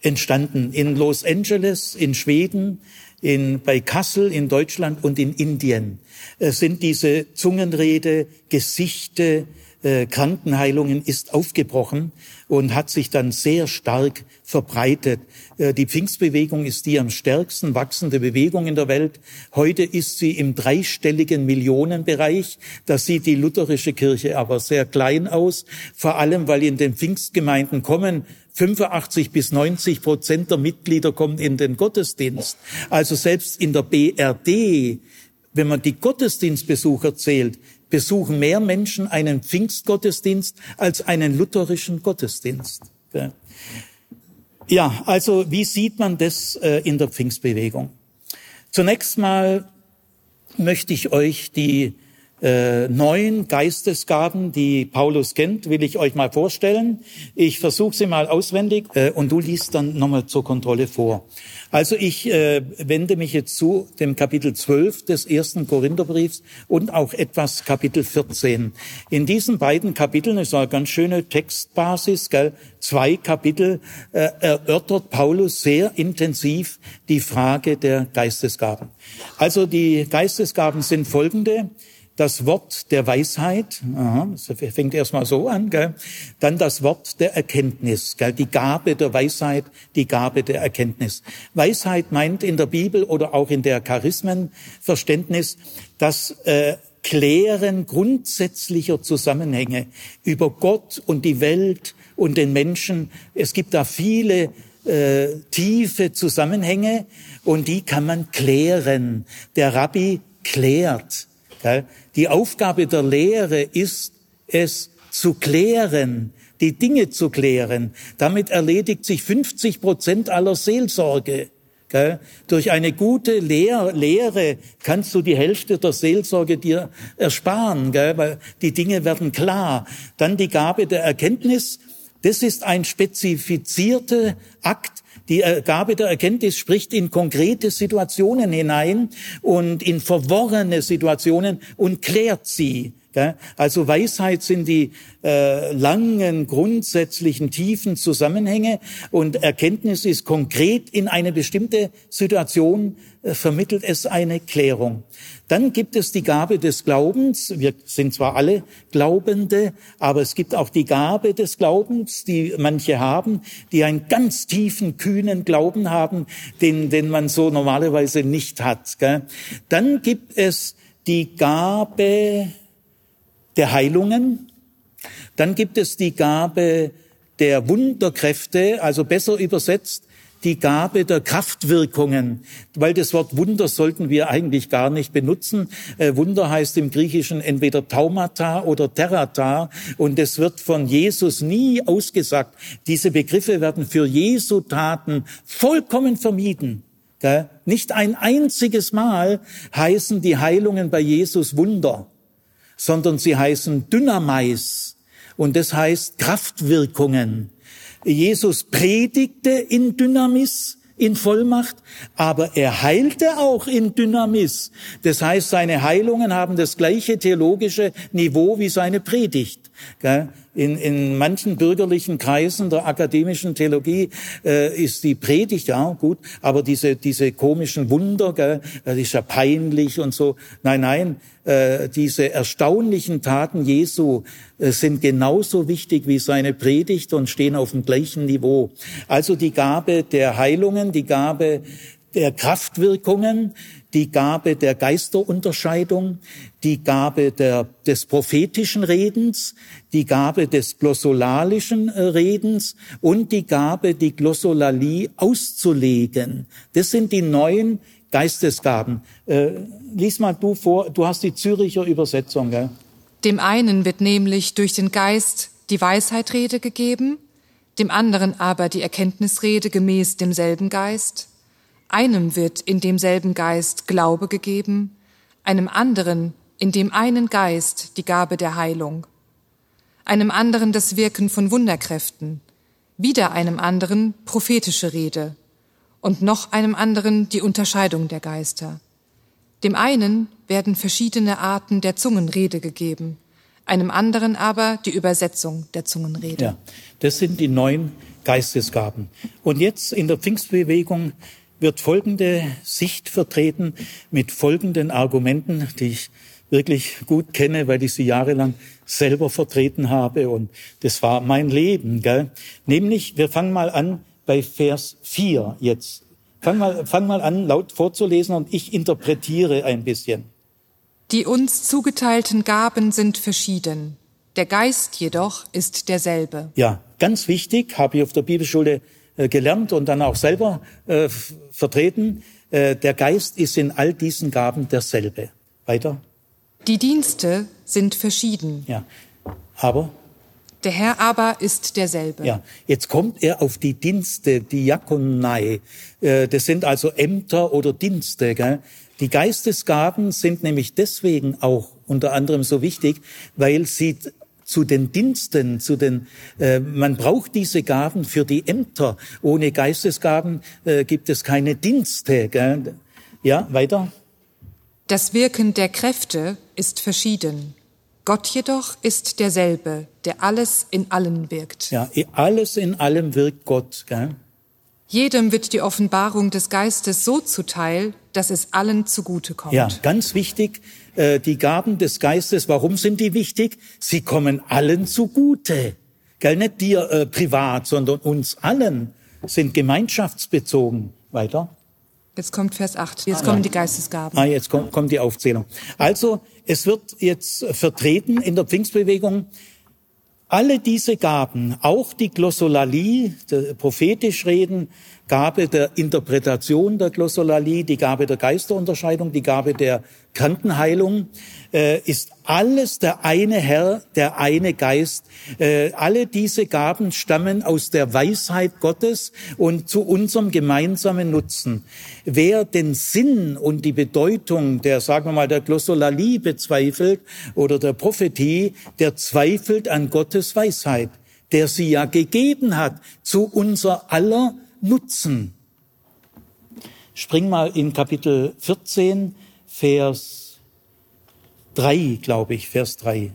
Speaker 1: entstanden. In Los Angeles, in Schweden, in, bei Kassel in Deutschland und in Indien äh, sind diese Zungenrede, Gesichte, äh, Krankenheilungen ist aufgebrochen und hat sich dann sehr stark verbreitet. Äh, die Pfingstbewegung ist die am stärksten wachsende Bewegung in der Welt. Heute ist sie im dreistelligen Millionenbereich. Da sieht die lutherische Kirche aber sehr klein aus, vor allem weil in den Pfingstgemeinden kommen 85 bis 90 Prozent der Mitglieder kommen in den Gottesdienst. Also selbst in der BRD, wenn man die Gottesdienstbesucher zählt, besuchen mehr Menschen einen Pfingstgottesdienst als einen lutherischen Gottesdienst. Ja, also wie sieht man das äh, in der Pfingstbewegung? Zunächst mal möchte ich euch die äh, neun Geistesgaben, die Paulus kennt, will ich euch mal vorstellen. Ich versuche sie mal auswendig äh, und du liest dann nochmal zur Kontrolle vor. Also ich äh, wende mich jetzt zu dem Kapitel 12 des ersten Korintherbriefs und auch etwas Kapitel 14. In diesen beiden Kapiteln ist eine ganz schöne Textbasis, gell? zwei Kapitel äh, erörtert Paulus sehr intensiv die Frage der Geistesgaben. Also die Geistesgaben sind folgende das Wort der Weisheit, aha, das fängt erstmal so an, gell? dann das Wort der Erkenntnis, gell? die Gabe der Weisheit, die Gabe der Erkenntnis. Weisheit meint in der Bibel oder auch in der Charismenverständnis das äh, Klären grundsätzlicher Zusammenhänge über Gott und die Welt und den Menschen. Es gibt da viele äh, tiefe Zusammenhänge und die kann man klären. Der Rabbi klärt. Die Aufgabe der Lehre ist es zu klären, die Dinge zu klären. Damit erledigt sich 50 Prozent aller Seelsorge. Gell? Durch eine gute Lehr Lehre kannst du die Hälfte der Seelsorge dir ersparen, gell? weil die Dinge werden klar. Dann die Gabe der Erkenntnis. Das ist ein spezifizierter Akt. Die Gabe der Erkenntnis spricht in konkrete Situationen hinein und in verworrene Situationen und klärt sie. Also Weisheit sind die äh, langen, grundsätzlichen, tiefen Zusammenhänge und Erkenntnis ist konkret in eine bestimmte Situation, äh, vermittelt es eine Klärung. Dann gibt es die Gabe des Glaubens. Wir sind zwar alle Glaubende, aber es gibt auch die Gabe des Glaubens, die manche haben, die einen ganz tiefen, kühnen Glauben haben, den, den man so normalerweise nicht hat. Gell? Dann gibt es die Gabe der Heilungen. Dann gibt es die Gabe der Wunderkräfte, also besser übersetzt die Gabe der Kraftwirkungen, weil das Wort Wunder sollten wir eigentlich gar nicht benutzen. Äh, Wunder heißt im Griechischen entweder Taumata oder Terrata und es wird von Jesus nie ausgesagt. Diese Begriffe werden für Jesu Taten vollkommen vermieden. Nicht ein einziges Mal heißen die Heilungen bei Jesus Wunder sondern sie heißen Dynamais und das heißt Kraftwirkungen. Jesus predigte in Dynamis, in Vollmacht, aber er heilte auch in Dynamis. Das heißt, seine Heilungen haben das gleiche theologische Niveau wie seine Predigt. In, in manchen bürgerlichen Kreisen der akademischen Theologie äh, ist die Predigt, ja gut, aber diese, diese komischen Wunder, gell, das ist ja peinlich und so. Nein, nein, äh, diese erstaunlichen Taten Jesu äh, sind genauso wichtig wie seine Predigt und stehen auf dem gleichen Niveau. Also die Gabe der Heilungen, die Gabe der Kraftwirkungen, die Gabe der Geisterunterscheidung, die Gabe der, des prophetischen Redens, die Gabe des glossolalischen äh, Redens und die Gabe, die Glossolalie auszulegen. Das sind die neuen Geistesgaben. Äh, lies mal du vor, du hast die Züricher Übersetzung. Gell?
Speaker 2: Dem einen wird nämlich durch den Geist die Weisheitrede gegeben, dem anderen aber die Erkenntnisrede gemäß demselben Geist einem wird in demselben Geist Glaube gegeben, einem anderen in dem einen Geist die Gabe der Heilung, einem anderen das Wirken von Wunderkräften, wieder einem anderen prophetische Rede und noch einem anderen die Unterscheidung der Geister. Dem einen werden verschiedene Arten der Zungenrede gegeben, einem anderen aber die Übersetzung der Zungenrede.
Speaker 1: Ja, das sind die neun Geistesgaben. Und jetzt in der Pfingstbewegung wird folgende Sicht vertreten mit folgenden Argumenten, die ich wirklich gut kenne, weil ich sie jahrelang selber vertreten habe und das war mein Leben. Gell? Nämlich, wir fangen mal an bei Vers 4 jetzt. Fang mal, fang mal an, laut vorzulesen und ich interpretiere ein bisschen.
Speaker 2: Die uns zugeteilten Gaben sind verschieden. Der Geist jedoch ist derselbe.
Speaker 1: Ja, ganz wichtig, habe ich auf der Bibelschule gelernt und dann auch selber äh, vertreten. Äh, der Geist ist in all diesen Gaben derselbe. Weiter.
Speaker 2: Die Dienste sind verschieden.
Speaker 1: Ja, aber
Speaker 2: der Herr aber ist derselbe.
Speaker 1: Ja, jetzt kommt er auf die Dienste, Diakonei. Äh, das sind also Ämter oder Dienste. Gell? Die Geistesgaben sind nämlich deswegen auch unter anderem so wichtig, weil sie zu den Diensten, zu den, äh, man braucht diese Gaben für die Ämter. Ohne Geistesgaben äh, gibt es keine Dienste. Gell? Ja, weiter.
Speaker 2: Das Wirken der Kräfte ist verschieden. Gott jedoch ist derselbe, der alles in allen wirkt.
Speaker 1: Ja, alles in allem wirkt Gott. Gell?
Speaker 2: Jedem wird die Offenbarung des Geistes so zuteil, dass es allen zugute kommt.
Speaker 1: Ja, ganz wichtig, äh, die Gaben des Geistes, warum sind die wichtig? Sie kommen allen zugute. Gell, nicht dir äh, privat, sondern uns allen sind gemeinschaftsbezogen. Weiter.
Speaker 2: Jetzt kommt Vers 8. Jetzt ah, kommen ja. die Geistesgaben.
Speaker 1: Ah, jetzt kommt, kommt die Aufzählung. Also, es wird jetzt vertreten in der Pfingstbewegung, alle diese Gaben, auch die Glossolalie, prophetisch reden, Gabe der Interpretation der Glossolalie, die Gabe der Geisterunterscheidung, die Gabe der Krankenheilung, äh, ist alles der eine Herr, der eine Geist. Äh, alle diese Gaben stammen aus der Weisheit Gottes und zu unserem gemeinsamen Nutzen. Wer den Sinn und die Bedeutung der, sagen wir mal, der Glossolalie bezweifelt oder der Prophetie, der zweifelt an Gottes Weisheit, der sie ja gegeben hat zu unser aller Nutzen. Spring mal in Kapitel 14, Vers 3, glaube ich, Vers 3.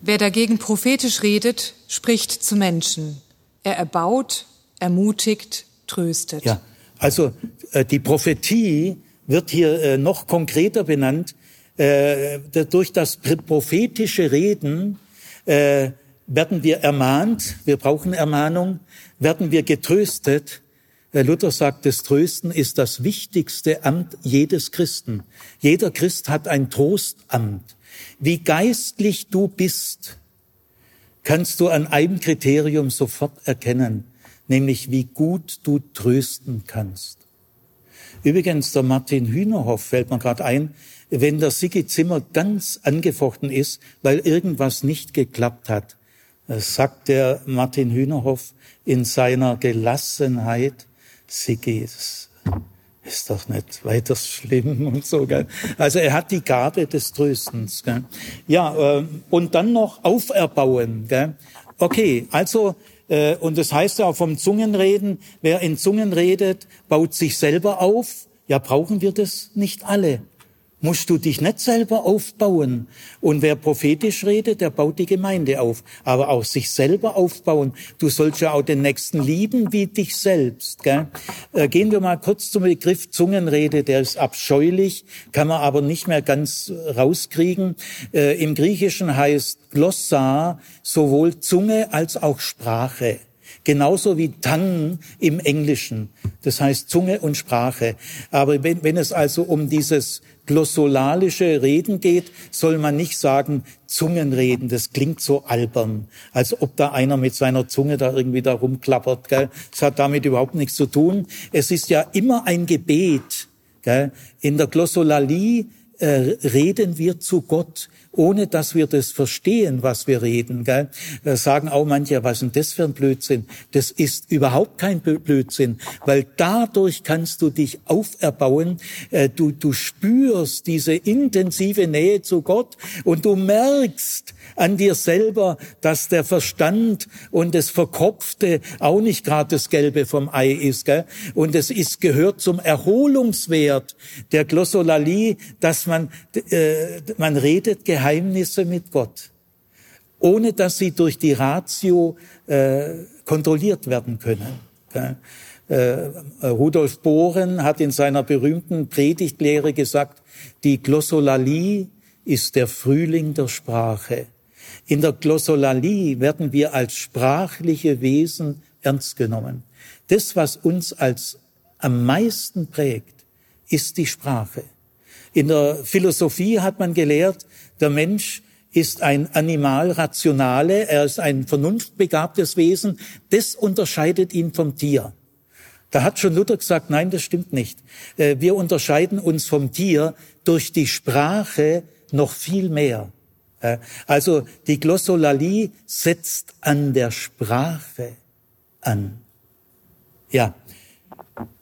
Speaker 2: Wer dagegen prophetisch redet, spricht zu Menschen. Er erbaut, ermutigt, tröstet.
Speaker 1: Ja, also äh, die Prophetie wird hier äh, noch konkreter benannt. Äh, durch das prophetische Reden äh, werden wir ermahnt, wir brauchen Ermahnung, werden wir getröstet, Luther sagt, das Trösten ist das wichtigste Amt jedes Christen. Jeder Christ hat ein Trostamt. Wie geistlich du bist, kannst du an einem Kriterium sofort erkennen, nämlich wie gut du trösten kannst. Übrigens, der Martin Hühnerhoff fällt mir gerade ein, wenn der Sigi Zimmer ganz angefochten ist, weil irgendwas nicht geklappt hat, sagt der Martin Hühnerhoff in seiner Gelassenheit, Sigi, das ist doch nicht weiter schlimm und so. Gell? Also er hat die Gabe des Tröstens. Gell? Ja, äh, und dann noch auferbauen. Gell? Okay, also äh, und das heißt ja auch vom Zungenreden, wer in Zungen redet, baut sich selber auf. Ja, brauchen wir das nicht alle musst du dich nicht selber aufbauen. Und wer prophetisch redet, der baut die Gemeinde auf. Aber auch sich selber aufbauen. Du sollst ja auch den Nächsten lieben wie dich selbst. Gell? Äh, gehen wir mal kurz zum Begriff Zungenrede. Der ist abscheulich, kann man aber nicht mehr ganz rauskriegen. Äh, Im Griechischen heißt Glossar sowohl Zunge als auch Sprache. Genauso wie Tang im Englischen. Das heißt Zunge und Sprache. Aber wenn, wenn es also um dieses glossolalische Reden geht, soll man nicht sagen Zungenreden. Das klingt so albern, als ob da einer mit seiner Zunge da irgendwie da rumklappert. Gell? Das hat damit überhaupt nichts zu tun. Es ist ja immer ein Gebet. Gell? In der Glossolalie äh, reden wir zu Gott ohne dass wir das verstehen, was wir reden. Gell? Sagen auch manche, was denn das für ein Blödsinn? Das ist überhaupt kein Blödsinn, weil dadurch kannst du dich auferbauen. Äh, du, du spürst diese intensive Nähe zu Gott und du merkst an dir selber, dass der Verstand und das Verkopfte auch nicht gerade das Gelbe vom Ei ist. Gell? Und es ist, gehört zum Erholungswert der Glossolalie, dass man, äh, man redet Geheimnisse mit Gott, ohne dass sie durch die Ratio äh, kontrolliert werden können. Äh, Rudolf Bohren hat in seiner berühmten Predigtlehre gesagt, die Glossolalie ist der Frühling der Sprache. In der Glossolalie werden wir als sprachliche Wesen ernst genommen. Das, was uns als am meisten prägt, ist die Sprache. In der Philosophie hat man gelehrt, der Mensch ist ein Animal rationale, er ist ein vernunftbegabtes Wesen, das unterscheidet ihn vom Tier. Da hat schon Luther gesagt, nein, das stimmt nicht. Äh, wir unterscheiden uns vom Tier durch die Sprache noch viel mehr. Äh, also die Glossolalie setzt an der Sprache an. Ja,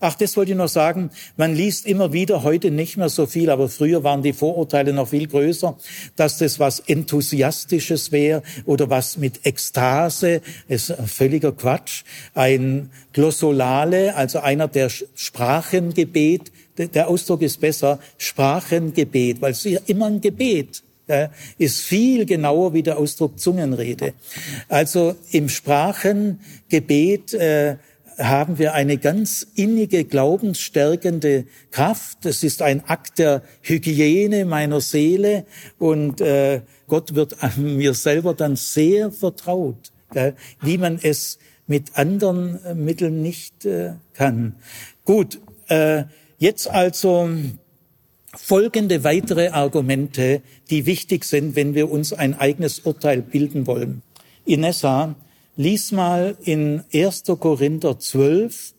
Speaker 1: Ach, das wollte ich noch sagen. Man liest immer wieder, heute nicht mehr so viel, aber früher waren die Vorurteile noch viel größer, dass das was Enthusiastisches wäre oder was mit Ekstase, ist völliger Quatsch. Ein Glossolale, also einer der Sprachengebet, der Ausdruck ist besser, Sprachengebet, weil es ist ja immer ein Gebet ist viel genauer wie der Ausdruck Zungenrede. Also im Sprachengebet äh, haben wir eine ganz innige, glaubensstärkende Kraft. Es ist ein Akt der Hygiene meiner Seele und äh, Gott wird mir selber dann sehr vertraut, gell? wie man es mit anderen äh, Mitteln nicht äh, kann. Gut, äh, jetzt also folgende weitere Argumente, die wichtig sind, wenn wir uns ein eigenes Urteil bilden wollen. Inessa, lies mal in 1. Korinther 12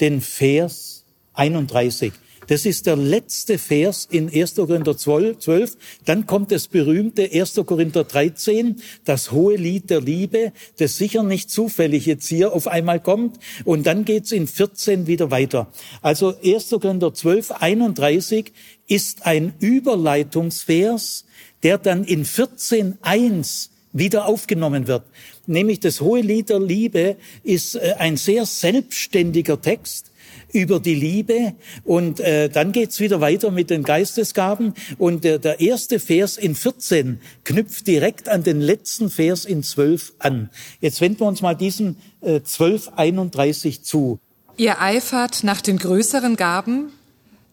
Speaker 1: den Vers 31. Das ist der letzte Vers in 1. Korinther 12. Dann kommt das berühmte 1. Korinther 13, das hohe Lied der Liebe, das sicher nicht zufällig jetzt hier auf einmal kommt. Und dann geht's in 14 wieder weiter. Also 1. Korinther 12, 31 ist ein Überleitungsvers, der dann in 14.1 wieder aufgenommen wird. Nämlich das hohe Lied der Liebe ist äh, ein sehr selbstständiger Text über die Liebe. Und äh, dann geht's wieder weiter mit den Geistesgaben. Und der, der erste Vers in 14 knüpft direkt an den letzten Vers in 12 an. Jetzt wenden wir uns mal diesem äh, 1231 zu.
Speaker 2: Ihr eifert nach den größeren Gaben,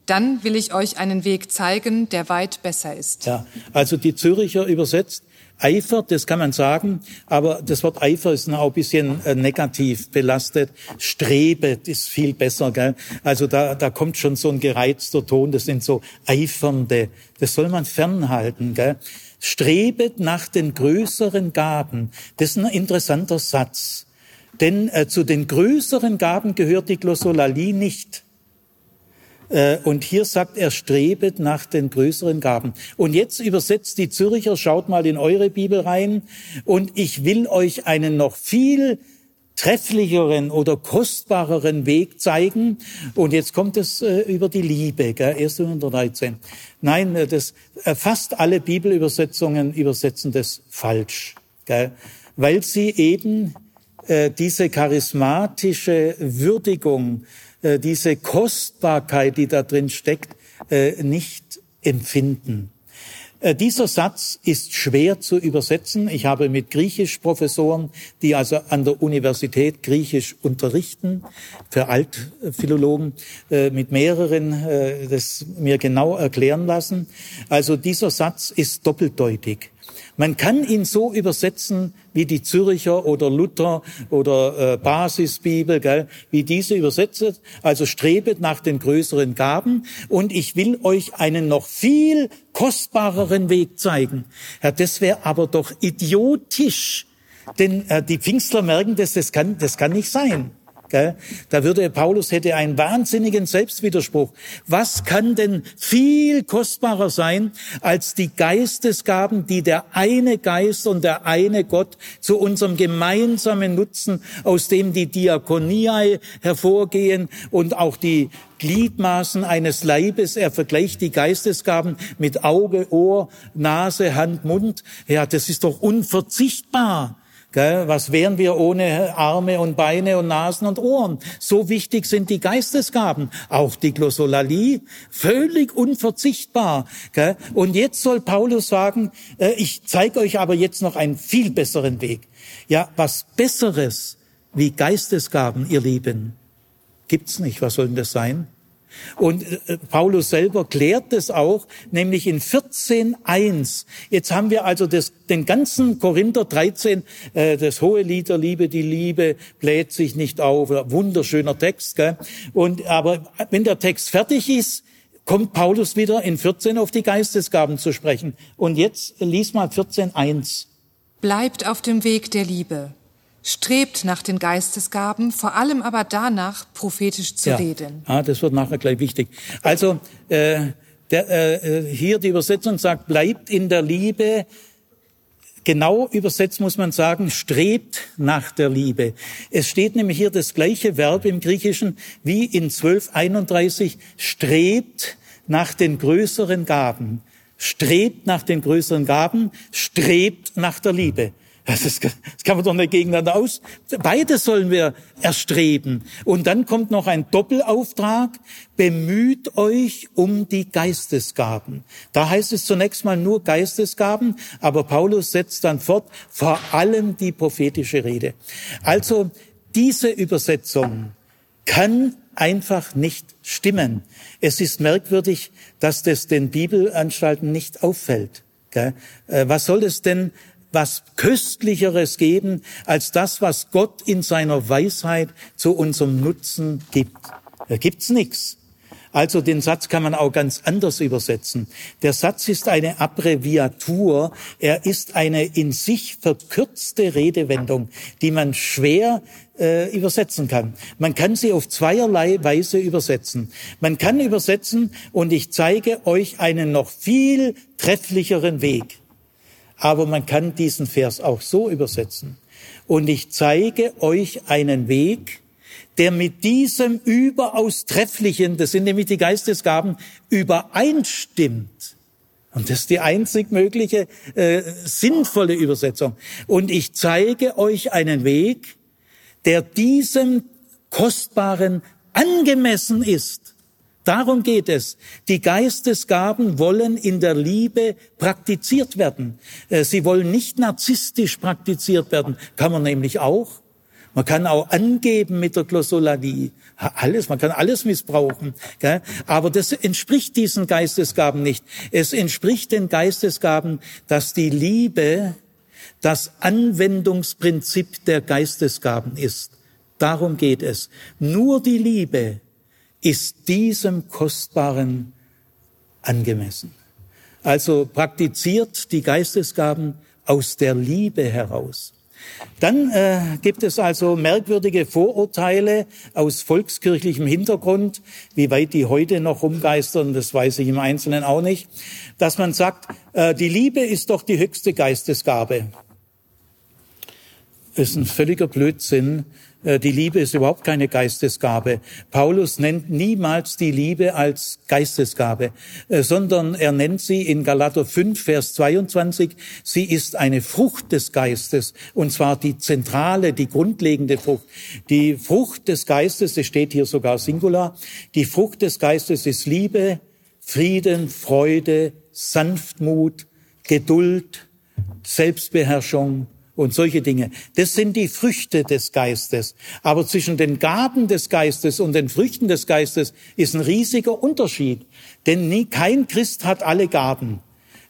Speaker 2: dann will ich euch einen Weg zeigen, der weit besser ist.
Speaker 1: Ja, also die Züricher übersetzt, Eifer, das kann man sagen, aber das Wort Eifer ist auch ein bisschen äh, negativ belastet. Strebet ist viel besser, gell? Also da, da kommt schon so ein gereizter Ton, das sind so Eifernde. Das soll man fernhalten, gell? Strebet nach den größeren Gaben. Das ist ein interessanter Satz. Denn äh, zu den größeren Gaben gehört die Glossolalie nicht. Äh, und hier sagt er, strebet nach den größeren Gaben. Und jetzt übersetzt die Züricher, schaut mal in eure Bibel rein. Und ich will euch einen noch viel trefflicheren oder kostbareren Weg zeigen. Und jetzt kommt es äh, über die Liebe, gell? 1. 113. Nein, äh, das, fast alle Bibelübersetzungen übersetzen das falsch, gell? weil sie eben diese charismatische Würdigung diese Kostbarkeit, die da drin steckt, äh, nicht empfinden. Äh, dieser Satz ist schwer zu übersetzen. Ich habe mit Griechisch-Professoren, die also an der Universität Griechisch unterrichten, für Altphilologen, mit mehreren das mir genau erklären lassen. Also dieser Satz ist doppeldeutig. Man kann ihn so übersetzen wie die Züricher oder Luther oder äh, Basisbibel, gell, wie diese übersetzt. Also strebet nach den größeren Gaben und ich will euch einen noch viel kostbareren Weg zeigen. Ja, das wäre aber doch idiotisch. Denn äh, die Pfingstler merken das, das kann, das kann nicht sein. Da würde Paulus hätte einen wahnsinnigen Selbstwiderspruch. Was kann denn viel kostbarer sein als die Geistesgaben, die der eine Geist und der eine Gott zu unserem gemeinsamen Nutzen, aus dem die Diakoniae hervorgehen und auch die Gliedmaßen eines Leibes. Er vergleicht die Geistesgaben mit Auge, Ohr, Nase, Hand, Mund. Ja, das ist doch unverzichtbar. Was wären wir ohne Arme und Beine und Nasen und Ohren? So wichtig sind die Geistesgaben, auch die Glossolalie, völlig unverzichtbar. Und jetzt soll Paulus sagen, äh, ich zeige euch aber jetzt noch einen viel besseren Weg. Ja, was Besseres wie Geistesgaben, ihr Lieben, gibt's nicht. Was soll denn das sein? Und äh, Paulus selber klärt das auch, nämlich in 14.1. Jetzt haben wir also das, den ganzen Korinther 13, äh, das hohe Lied der Liebe, die Liebe bläht sich nicht auf. Wunderschöner Text. Gell? Und, aber wenn der Text fertig ist, kommt Paulus wieder in 14 auf die Geistesgaben zu sprechen. Und jetzt lies mal 14.1.
Speaker 2: Bleibt auf dem Weg der Liebe strebt nach den Geistesgaben, vor allem aber danach, prophetisch zu
Speaker 1: ja.
Speaker 2: reden.
Speaker 1: Ah, das wird nachher gleich wichtig. Also äh, der, äh, hier die Übersetzung sagt, bleibt in der Liebe. Genau übersetzt muss man sagen, strebt nach der Liebe. Es steht nämlich hier das gleiche Verb im Griechischen wie in 1231, strebt nach den größeren Gaben. Strebt nach den größeren Gaben, strebt nach der Liebe. Das, ist, das kann man doch nicht gegeneinander aus. Beide sollen wir erstreben. Und dann kommt noch ein Doppelauftrag. Bemüht euch um die Geistesgaben. Da heißt es zunächst mal nur Geistesgaben, aber Paulus setzt dann fort, vor allem die prophetische Rede. Also diese Übersetzung kann einfach nicht stimmen. Es ist merkwürdig, dass das den Bibelanstalten nicht auffällt. Äh, was soll es denn was Köstlicheres geben als das, was Gott in seiner Weisheit zu unserem Nutzen gibt. Da gibt's nichts. Also den Satz kann man auch ganz anders übersetzen. Der Satz ist eine Abbreviatur, er ist eine in sich verkürzte Redewendung, die man schwer äh, übersetzen kann. Man kann sie auf zweierlei Weise übersetzen. Man kann übersetzen, und ich zeige euch einen noch viel trefflicheren Weg. Aber man kann diesen Vers auch so übersetzen. Und ich zeige euch einen Weg, der mit diesem überaus trefflichen, das sind nämlich die Geistesgaben, übereinstimmt. Und das ist die einzig mögliche äh, sinnvolle Übersetzung. Und ich zeige euch einen Weg, der diesem Kostbaren angemessen ist. Darum geht es. Die Geistesgaben wollen in der Liebe praktiziert werden. Äh, sie wollen nicht narzisstisch praktiziert werden. Kann man nämlich auch. Man kann auch angeben mit der Glossolalie. Alles, man kann alles missbrauchen. Aber das entspricht diesen Geistesgaben nicht. Es entspricht den Geistesgaben, dass die Liebe das Anwendungsprinzip der Geistesgaben ist. Darum geht es. Nur die Liebe ist diesem Kostbaren angemessen. Also praktiziert die Geistesgaben aus der Liebe heraus. Dann äh, gibt es also merkwürdige Vorurteile aus volkskirchlichem Hintergrund, wie weit die heute noch rumgeistern, das weiß ich im Einzelnen auch nicht, dass man sagt, äh, die Liebe ist doch die höchste Geistesgabe. Das ist ein völliger Blödsinn. Äh, die Liebe ist überhaupt keine Geistesgabe. Paulus nennt niemals die Liebe als Geistesgabe, äh, sondern er nennt sie in Galater 5, Vers 22, sie ist eine Frucht des Geistes, und zwar die zentrale, die grundlegende Frucht. Die Frucht des Geistes, es steht hier sogar Singular, die Frucht des Geistes ist Liebe, Frieden, Freude, Sanftmut, Geduld, Selbstbeherrschung, und solche Dinge. Das sind die Früchte des Geistes. Aber zwischen den Gaben des Geistes und den Früchten des Geistes ist ein riesiger Unterschied. Denn nie, kein Christ hat alle Gaben.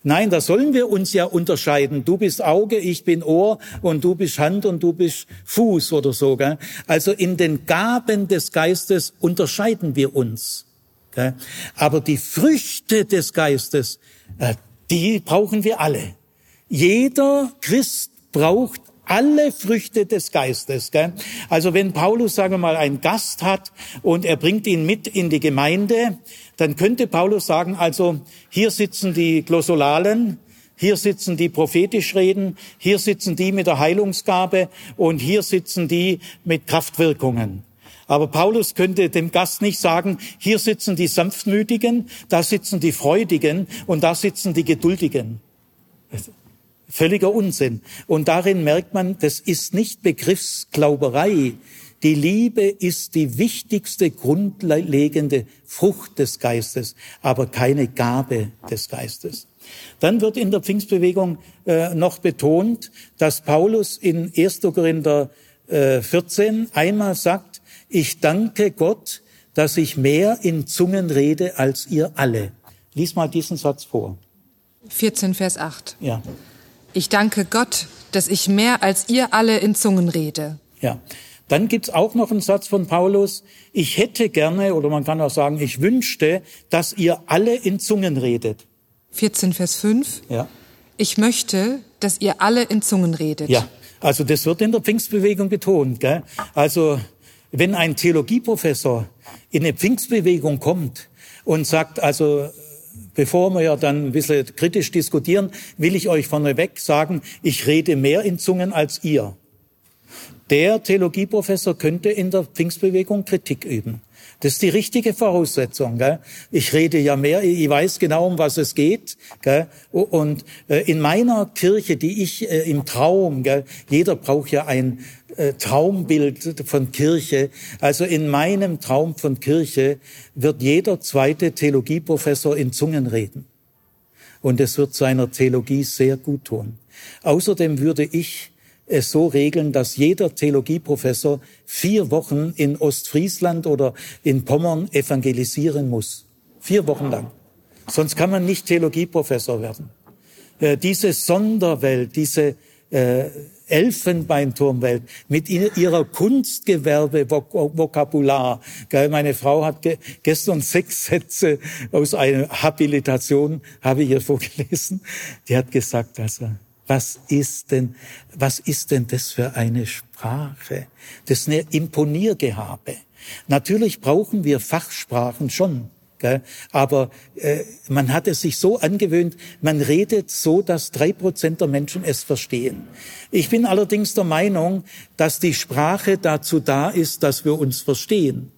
Speaker 1: Nein, da sollen wir uns ja unterscheiden. Du bist Auge, ich bin Ohr und du bist Hand und du bist Fuß oder so. Gell? Also in den Gaben des Geistes unterscheiden wir uns. Gell? Aber die Früchte des Geistes, äh, die brauchen wir alle. Jeder Christ braucht alle Früchte des Geistes. Gell? Also wenn Paulus, sagen wir mal, einen Gast hat und er bringt ihn mit in die Gemeinde, dann könnte Paulus sagen, also hier sitzen die Glossolalen, hier sitzen die prophetisch reden, hier sitzen die mit der Heilungsgabe und hier sitzen die mit Kraftwirkungen. Aber Paulus könnte dem Gast nicht sagen, hier sitzen die Sanftmütigen, da sitzen die Freudigen und da sitzen die Geduldigen. Völliger Unsinn. Und darin merkt man, das ist nicht Begriffsglauberei. Die Liebe ist die wichtigste grundlegende Frucht des Geistes, aber keine Gabe des Geistes. Dann wird in der Pfingstbewegung äh, noch betont, dass Paulus in 1. Korinther äh, 14 einmal sagt, ich danke Gott, dass ich mehr in Zungen rede als ihr alle. Lies mal diesen Satz vor.
Speaker 2: 14, Vers 8.
Speaker 1: Ja.
Speaker 2: Ich danke Gott, dass ich mehr als ihr alle in Zungen rede.
Speaker 1: Ja. Dann gibt's auch noch einen Satz von Paulus. Ich hätte gerne, oder man kann auch sagen, ich wünschte, dass ihr alle in Zungen redet.
Speaker 2: 14, Vers 5.
Speaker 1: Ja.
Speaker 2: Ich möchte, dass ihr alle in Zungen redet.
Speaker 1: Ja. Also das wird in der Pfingstbewegung betont. Gell? Also wenn ein Theologieprofessor in eine Pfingstbewegung kommt und sagt, also Bevor wir ja dann ein bisschen kritisch diskutieren, will ich euch vorneweg sagen, ich rede mehr in Zungen als ihr. Der Theologieprofessor könnte in der Pfingstbewegung Kritik üben. Das ist die richtige Voraussetzung. Gell? Ich rede ja mehr, ich weiß genau, um was es geht. Gell? Und äh, in meiner Kirche, die ich äh, im Traum, gell? jeder braucht ja ein äh, Traumbild von Kirche. Also in meinem Traum von Kirche wird jeder zweite Theologieprofessor in Zungen reden. Und es wird seiner Theologie sehr gut tun. Außerdem würde ich es so regeln, dass jeder Theologieprofessor vier Wochen in Ostfriesland oder in Pommern evangelisieren muss. Vier Wochen lang. Sonst kann man nicht Theologieprofessor werden. Äh, diese Sonderwelt, diese äh, Elfenbeinturmwelt, mit ihrer Kunstgewerbe-Vokabular. Meine Frau hat gestern sechs Sätze aus einer Habilitation, habe ich ihr vorgelesen. Die hat gesagt, also, was ist denn, was ist denn das für eine Sprache? Das ist eine Imponiergehabe. Natürlich brauchen wir Fachsprachen schon. Gell? Aber äh, man hat es sich so angewöhnt, man redet so, dass drei Prozent der Menschen es verstehen. Ich bin allerdings der Meinung, dass die Sprache dazu da ist, dass wir uns verstehen.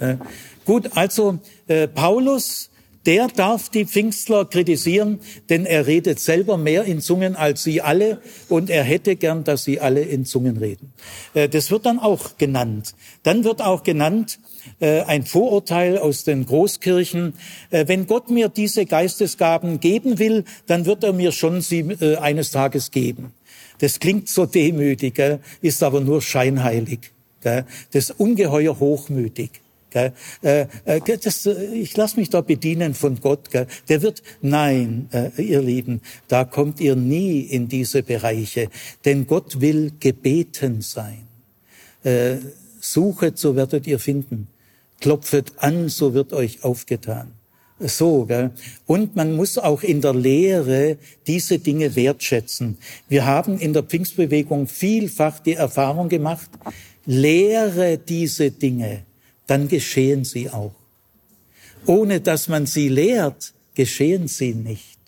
Speaker 1: Äh, gut, also äh, Paulus der darf die Pfingstler kritisieren, denn er redet selber mehr in Zungen als sie alle und er hätte gern, dass sie alle in Zungen reden. Äh, das wird dann auch genannt. Dann wird auch genannt äh, ein Vorurteil aus den Großkirchen. Äh, wenn Gott mir diese Geistesgaben geben will, dann wird er mir schon sie eines Tages geben. Das klingt so demütig, ist aber nur scheinheilig. Das ist ungeheuer hochmütig. Gell? Äh, äh, das, äh, ich lasse mich da bedienen von Gott. Gell? Der wird, nein, äh, ihr Lieben, da kommt ihr nie in diese Bereiche, denn Gott will gebeten sein. Äh, suchet, so werdet ihr finden. Klopfet an, so wird euch aufgetan. So, gell? Und man muss auch in der Lehre diese Dinge wertschätzen. Wir haben in der Pfingstbewegung vielfach die Erfahrung gemacht, lehre diese Dinge dann geschehen sie auch. Ohne dass man sie lehrt, geschehen sie nicht.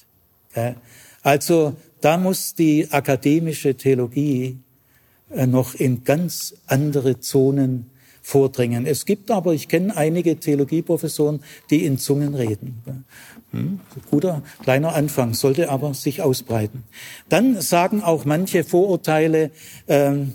Speaker 1: Also da muss die akademische Theologie äh, noch in ganz andere Zonen vordringen. Es gibt aber, ich kenne einige Theologieprofessoren, die in Zungen reden. Hm, guter kleiner Anfang, sollte aber sich ausbreiten. Dann sagen auch manche Vorurteile, ähm,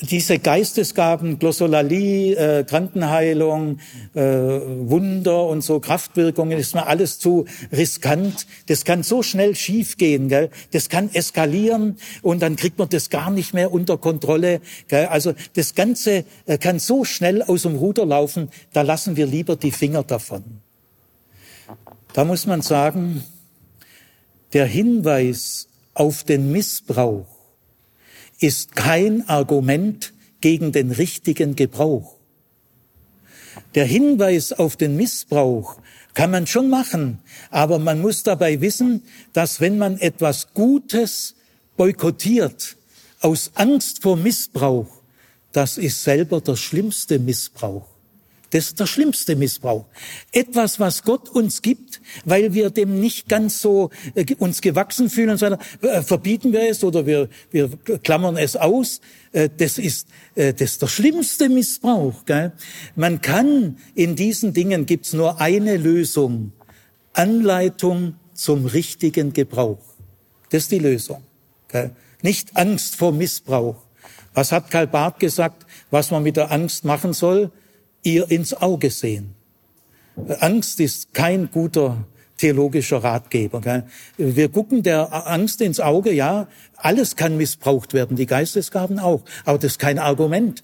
Speaker 1: diese Geistesgaben, Glossolalie, äh, Krankenheilung, äh, Wunder und so, Kraftwirkungen, ist mir alles zu riskant. Das kann so schnell schiefgehen, gell? Das kann eskalieren und dann kriegt man das gar nicht mehr unter Kontrolle. Gell? Also das Ganze äh, kann so schnell aus dem Ruder laufen, da lassen wir lieber die Finger davon. Da muss man sagen, der Hinweis auf den Missbrauch ist kein Argument gegen den richtigen Gebrauch. Der Hinweis auf den Missbrauch kann man schon machen, aber man muss dabei wissen, dass wenn man etwas Gutes boykottiert aus Angst vor Missbrauch, das ist selber der schlimmste Missbrauch. Das ist der schlimmste Missbrauch. Etwas, was Gott uns gibt, weil wir dem nicht ganz so äh, uns gewachsen fühlen und so weiter, äh, verbieten wir es oder wir, wir klammern es aus. Äh, das ist, äh, das ist der schlimmste Missbrauch. Gell? Man kann in diesen Dingen gibt's nur eine Lösung. Anleitung zum richtigen Gebrauch. Das ist die Lösung. Gell? Nicht Angst vor Missbrauch. Was hat Karl Barth gesagt, was man mit der Angst machen soll? Ihr ins Auge sehen. Angst ist kein guter theologischer Ratgeber. Gell? Wir gucken der Angst ins Auge, ja, alles kann missbraucht werden, die Geistesgaben auch, aber das ist kein Argument.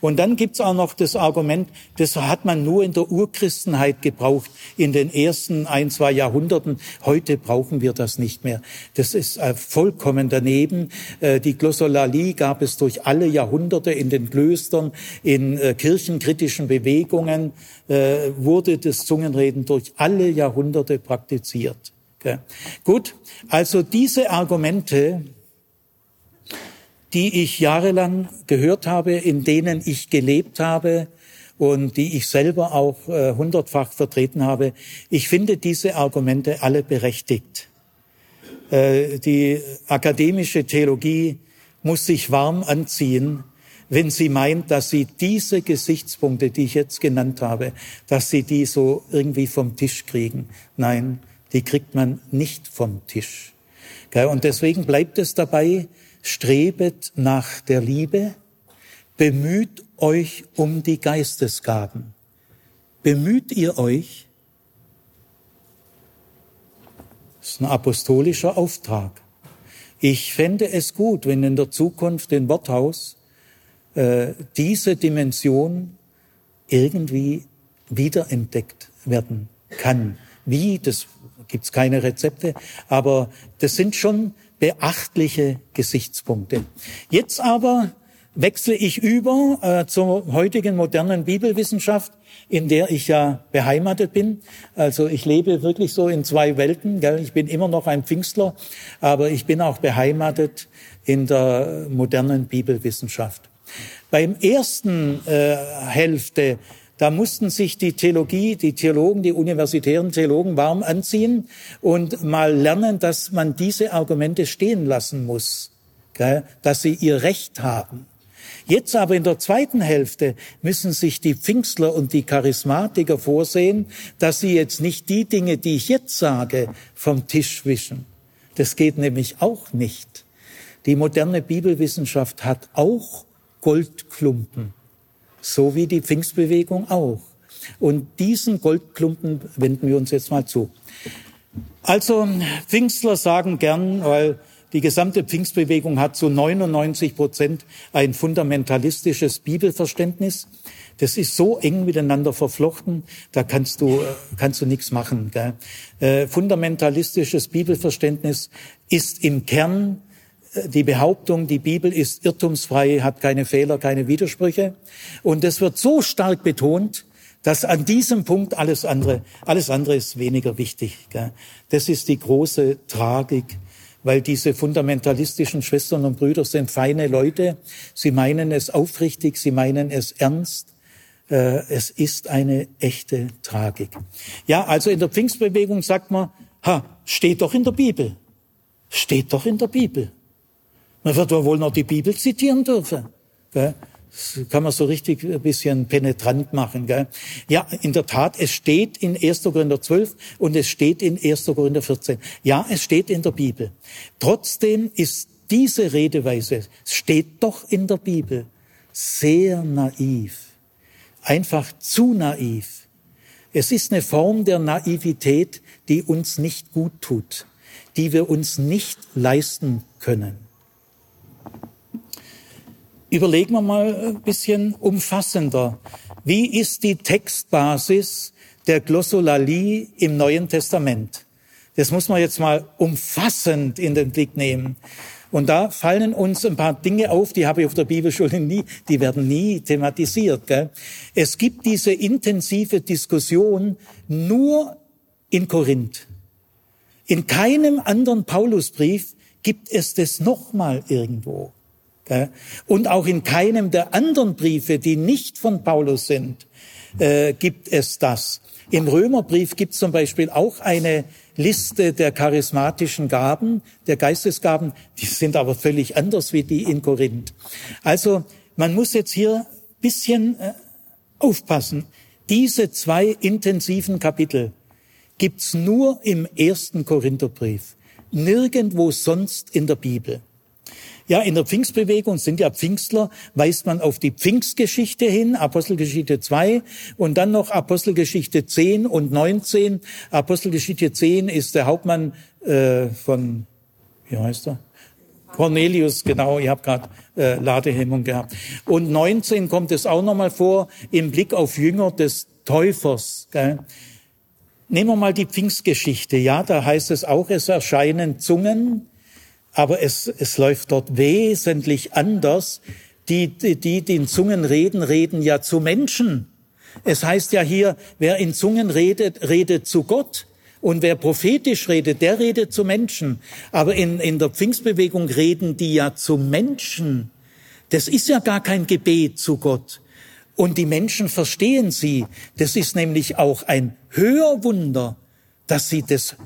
Speaker 1: Und dann gibt's auch noch das Argument, das hat man nur in der Urchristenheit gebraucht, in den ersten ein, zwei Jahrhunderten. Heute brauchen wir das nicht mehr. Das ist äh, vollkommen daneben. Äh, die Glossolalie gab es durch alle Jahrhunderte in den Klöstern, in äh, kirchenkritischen Bewegungen, wurde das Zungenreden durch alle Jahrhunderte praktiziert. Gut, also diese Argumente, die ich jahrelang gehört habe, in denen ich gelebt habe und die ich selber auch äh, hundertfach vertreten habe. Ich finde diese Argumente alle berechtigt. Äh, die akademische Theologie muss sich warm anziehen, wenn sie meint, dass sie diese Gesichtspunkte, die ich jetzt genannt habe, dass sie die so irgendwie vom Tisch kriegen. Nein, die kriegt man nicht vom Tisch. Und deswegen bleibt es dabei, strebet nach der Liebe, bemüht euch um die Geistesgaben. Bemüht ihr euch? Das ist ein apostolischer Auftrag. Ich fände es gut, wenn in der Zukunft in Worthaus äh, diese Dimension irgendwie wiederentdeckt werden kann. Wie, das gibt's keine Rezepte, aber das sind schon beachtliche Gesichtspunkte. Jetzt aber wechsle ich über äh, zur heutigen modernen Bibelwissenschaft, in der ich ja beheimatet bin. Also ich lebe wirklich so in zwei Welten. Gell? Ich bin immer noch ein Pfingstler, aber ich bin auch beheimatet in der modernen Bibelwissenschaft. Beim ersten äh, Hälfte da mussten sich die Theologie, die Theologen, die universitären Theologen warm anziehen und mal lernen, dass man diese Argumente stehen lassen muss, dass sie ihr Recht haben. Jetzt aber in der zweiten Hälfte müssen sich die Pfingstler und die Charismatiker vorsehen, dass sie jetzt nicht die Dinge, die ich jetzt sage, vom Tisch wischen. Das geht nämlich auch nicht. Die moderne Bibelwissenschaft hat auch Goldklumpen, so wie die Pfingstbewegung auch. Und diesen Goldklumpen wenden wir uns jetzt mal zu. Also Pfingstler sagen gern, weil die gesamte Pfingstbewegung hat zu 99 Prozent ein fundamentalistisches Bibelverständnis. Das ist so eng miteinander verflochten, da kannst du, kannst du nichts machen. Gell? Äh, fundamentalistisches Bibelverständnis ist im Kern die Behauptung, die Bibel ist irrtumsfrei, hat keine Fehler, keine Widersprüche. Und das wird so stark betont, dass an diesem Punkt alles andere, alles andere ist weniger wichtig. Gell? Das ist die große Tragik weil diese fundamentalistischen Schwestern und Brüder sind feine Leute. Sie meinen es aufrichtig, sie meinen es ernst. Äh, es ist eine echte Tragik. Ja, also in der Pfingstbewegung sagt man, ha, steht doch in der Bibel. Steht doch in der Bibel. Man wird wohl noch die Bibel zitieren dürfen. Das kann man so richtig ein bisschen penetrant machen. Gell? Ja, in der Tat, es steht in 1. Korinther 12 und es steht in 1. Korinther 14. Ja, es steht in der Bibel. Trotzdem ist diese Redeweise, steht doch in der Bibel, sehr naiv. Einfach zu naiv. Es ist eine Form der Naivität, die uns nicht gut tut, die wir uns nicht leisten können. Überlegen wir mal ein bisschen umfassender. Wie ist die Textbasis der Glossolalie im Neuen Testament? Das muss man jetzt mal umfassend in den Blick nehmen. Und da fallen uns ein paar Dinge auf, die habe ich auf der Bibelschule nie, die werden nie thematisiert. Gell? Es gibt diese intensive Diskussion nur in Korinth. In keinem anderen Paulusbrief gibt es das nochmal irgendwo. Und auch in keinem der anderen Briefe, die nicht von Paulus sind, äh, gibt es das. Im Römerbrief gibt es zum Beispiel auch eine Liste der charismatischen Gaben, der Geistesgaben, die sind aber völlig anders wie die in Korinth. Also man muss jetzt hier bisschen äh, aufpassen. Diese zwei intensiven Kapitel gibt's nur im ersten Korintherbrief, nirgendwo sonst in der Bibel. Ja, in der Pfingstbewegung sind ja Pfingstler, weist man auf die Pfingstgeschichte hin, Apostelgeschichte 2 und dann noch Apostelgeschichte 10 und 19. Apostelgeschichte 10 ist der Hauptmann äh, von, wie heißt er? Cornelius, genau, ich habe gerade äh, Ladehemmung gehabt. Und 19 kommt es auch nochmal vor im Blick auf Jünger des Täufers. Gell? Nehmen wir mal die Pfingstgeschichte. Ja, da heißt es auch, es erscheinen Zungen aber es, es läuft dort wesentlich anders. Die, die, die, in Zungen reden, reden ja zu Menschen. Es heißt ja hier, wer in Zungen redet, redet zu Gott. Und wer prophetisch redet, der redet zu Menschen. Aber in, in der Pfingstbewegung reden die ja zu Menschen. Das ist ja gar kein Gebet zu Gott. Und die Menschen verstehen sie. Das ist nämlich auch ein Hörwunder, dass sie das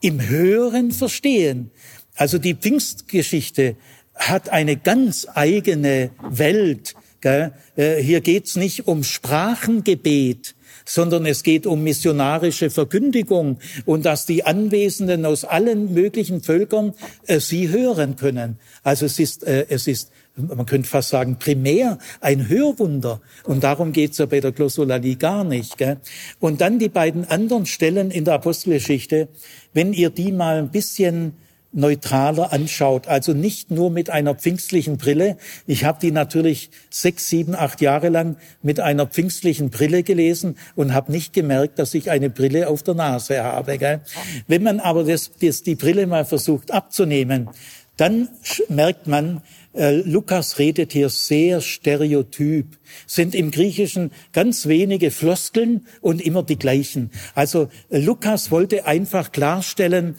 Speaker 1: im Hören verstehen. Also die Pfingstgeschichte hat eine ganz eigene Welt. Gell? Äh, hier geht's nicht um Sprachengebet, sondern es geht um missionarische Verkündigung und dass die Anwesenden aus allen möglichen Völkern äh, sie hören können. Also es ist, äh, es ist, man könnte fast sagen, primär ein Hörwunder. Und darum geht's ja bei der Glossolalie gar nicht. Gell? Und dann die beiden anderen Stellen in der Apostelgeschichte, wenn ihr die mal ein bisschen neutraler anschaut, also nicht nur mit einer pfingstlichen Brille. Ich habe die natürlich sechs, sieben, acht Jahre lang mit einer pfingstlichen Brille gelesen und habe nicht gemerkt, dass ich eine Brille auf der Nase habe. Gell? Wenn man aber das, das, die Brille mal versucht abzunehmen, dann merkt man, äh, Lukas redet hier sehr stereotyp, sind im Griechischen ganz wenige Floskeln und immer die gleichen. Also äh, Lukas wollte einfach klarstellen,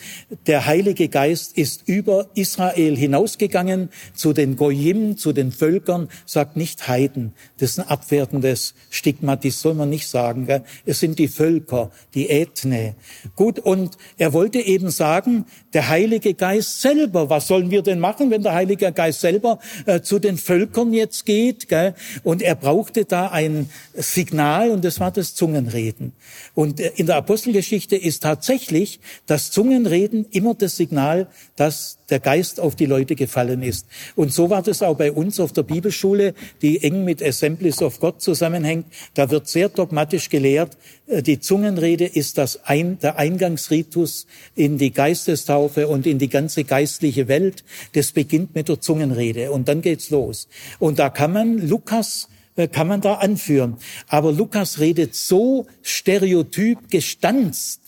Speaker 1: der Heilige Geist ist über Israel hinausgegangen zu den Goyim, zu den Völkern, sagt nicht Heiden. Das ist ein abwertendes Stigmatis, soll man nicht sagen. Gell? Es sind die Völker, die Ethne. Gut, und er wollte eben sagen, der Heilige Geist selber, was sollen wir denn machen, wenn der Heilige Geist selber selber äh, zu den Völkern jetzt geht. Gell? Und er brauchte da ein Signal und das war das Zungenreden. Und äh, in der Apostelgeschichte ist tatsächlich das Zungenreden immer das Signal, dass der Geist auf die Leute gefallen ist. Und so war das auch bei uns auf der Bibelschule, die eng mit Assemblies of God zusammenhängt. Da wird sehr dogmatisch gelehrt, äh, die Zungenrede ist das ein, der Eingangsritus in die Geistestaufe und in die ganze geistliche Welt. Das beginnt mit der Zungenrede und dann geht's los. Und da kann man Lukas äh, kann man da anführen. Aber Lukas redet so stereotyp gestanzt,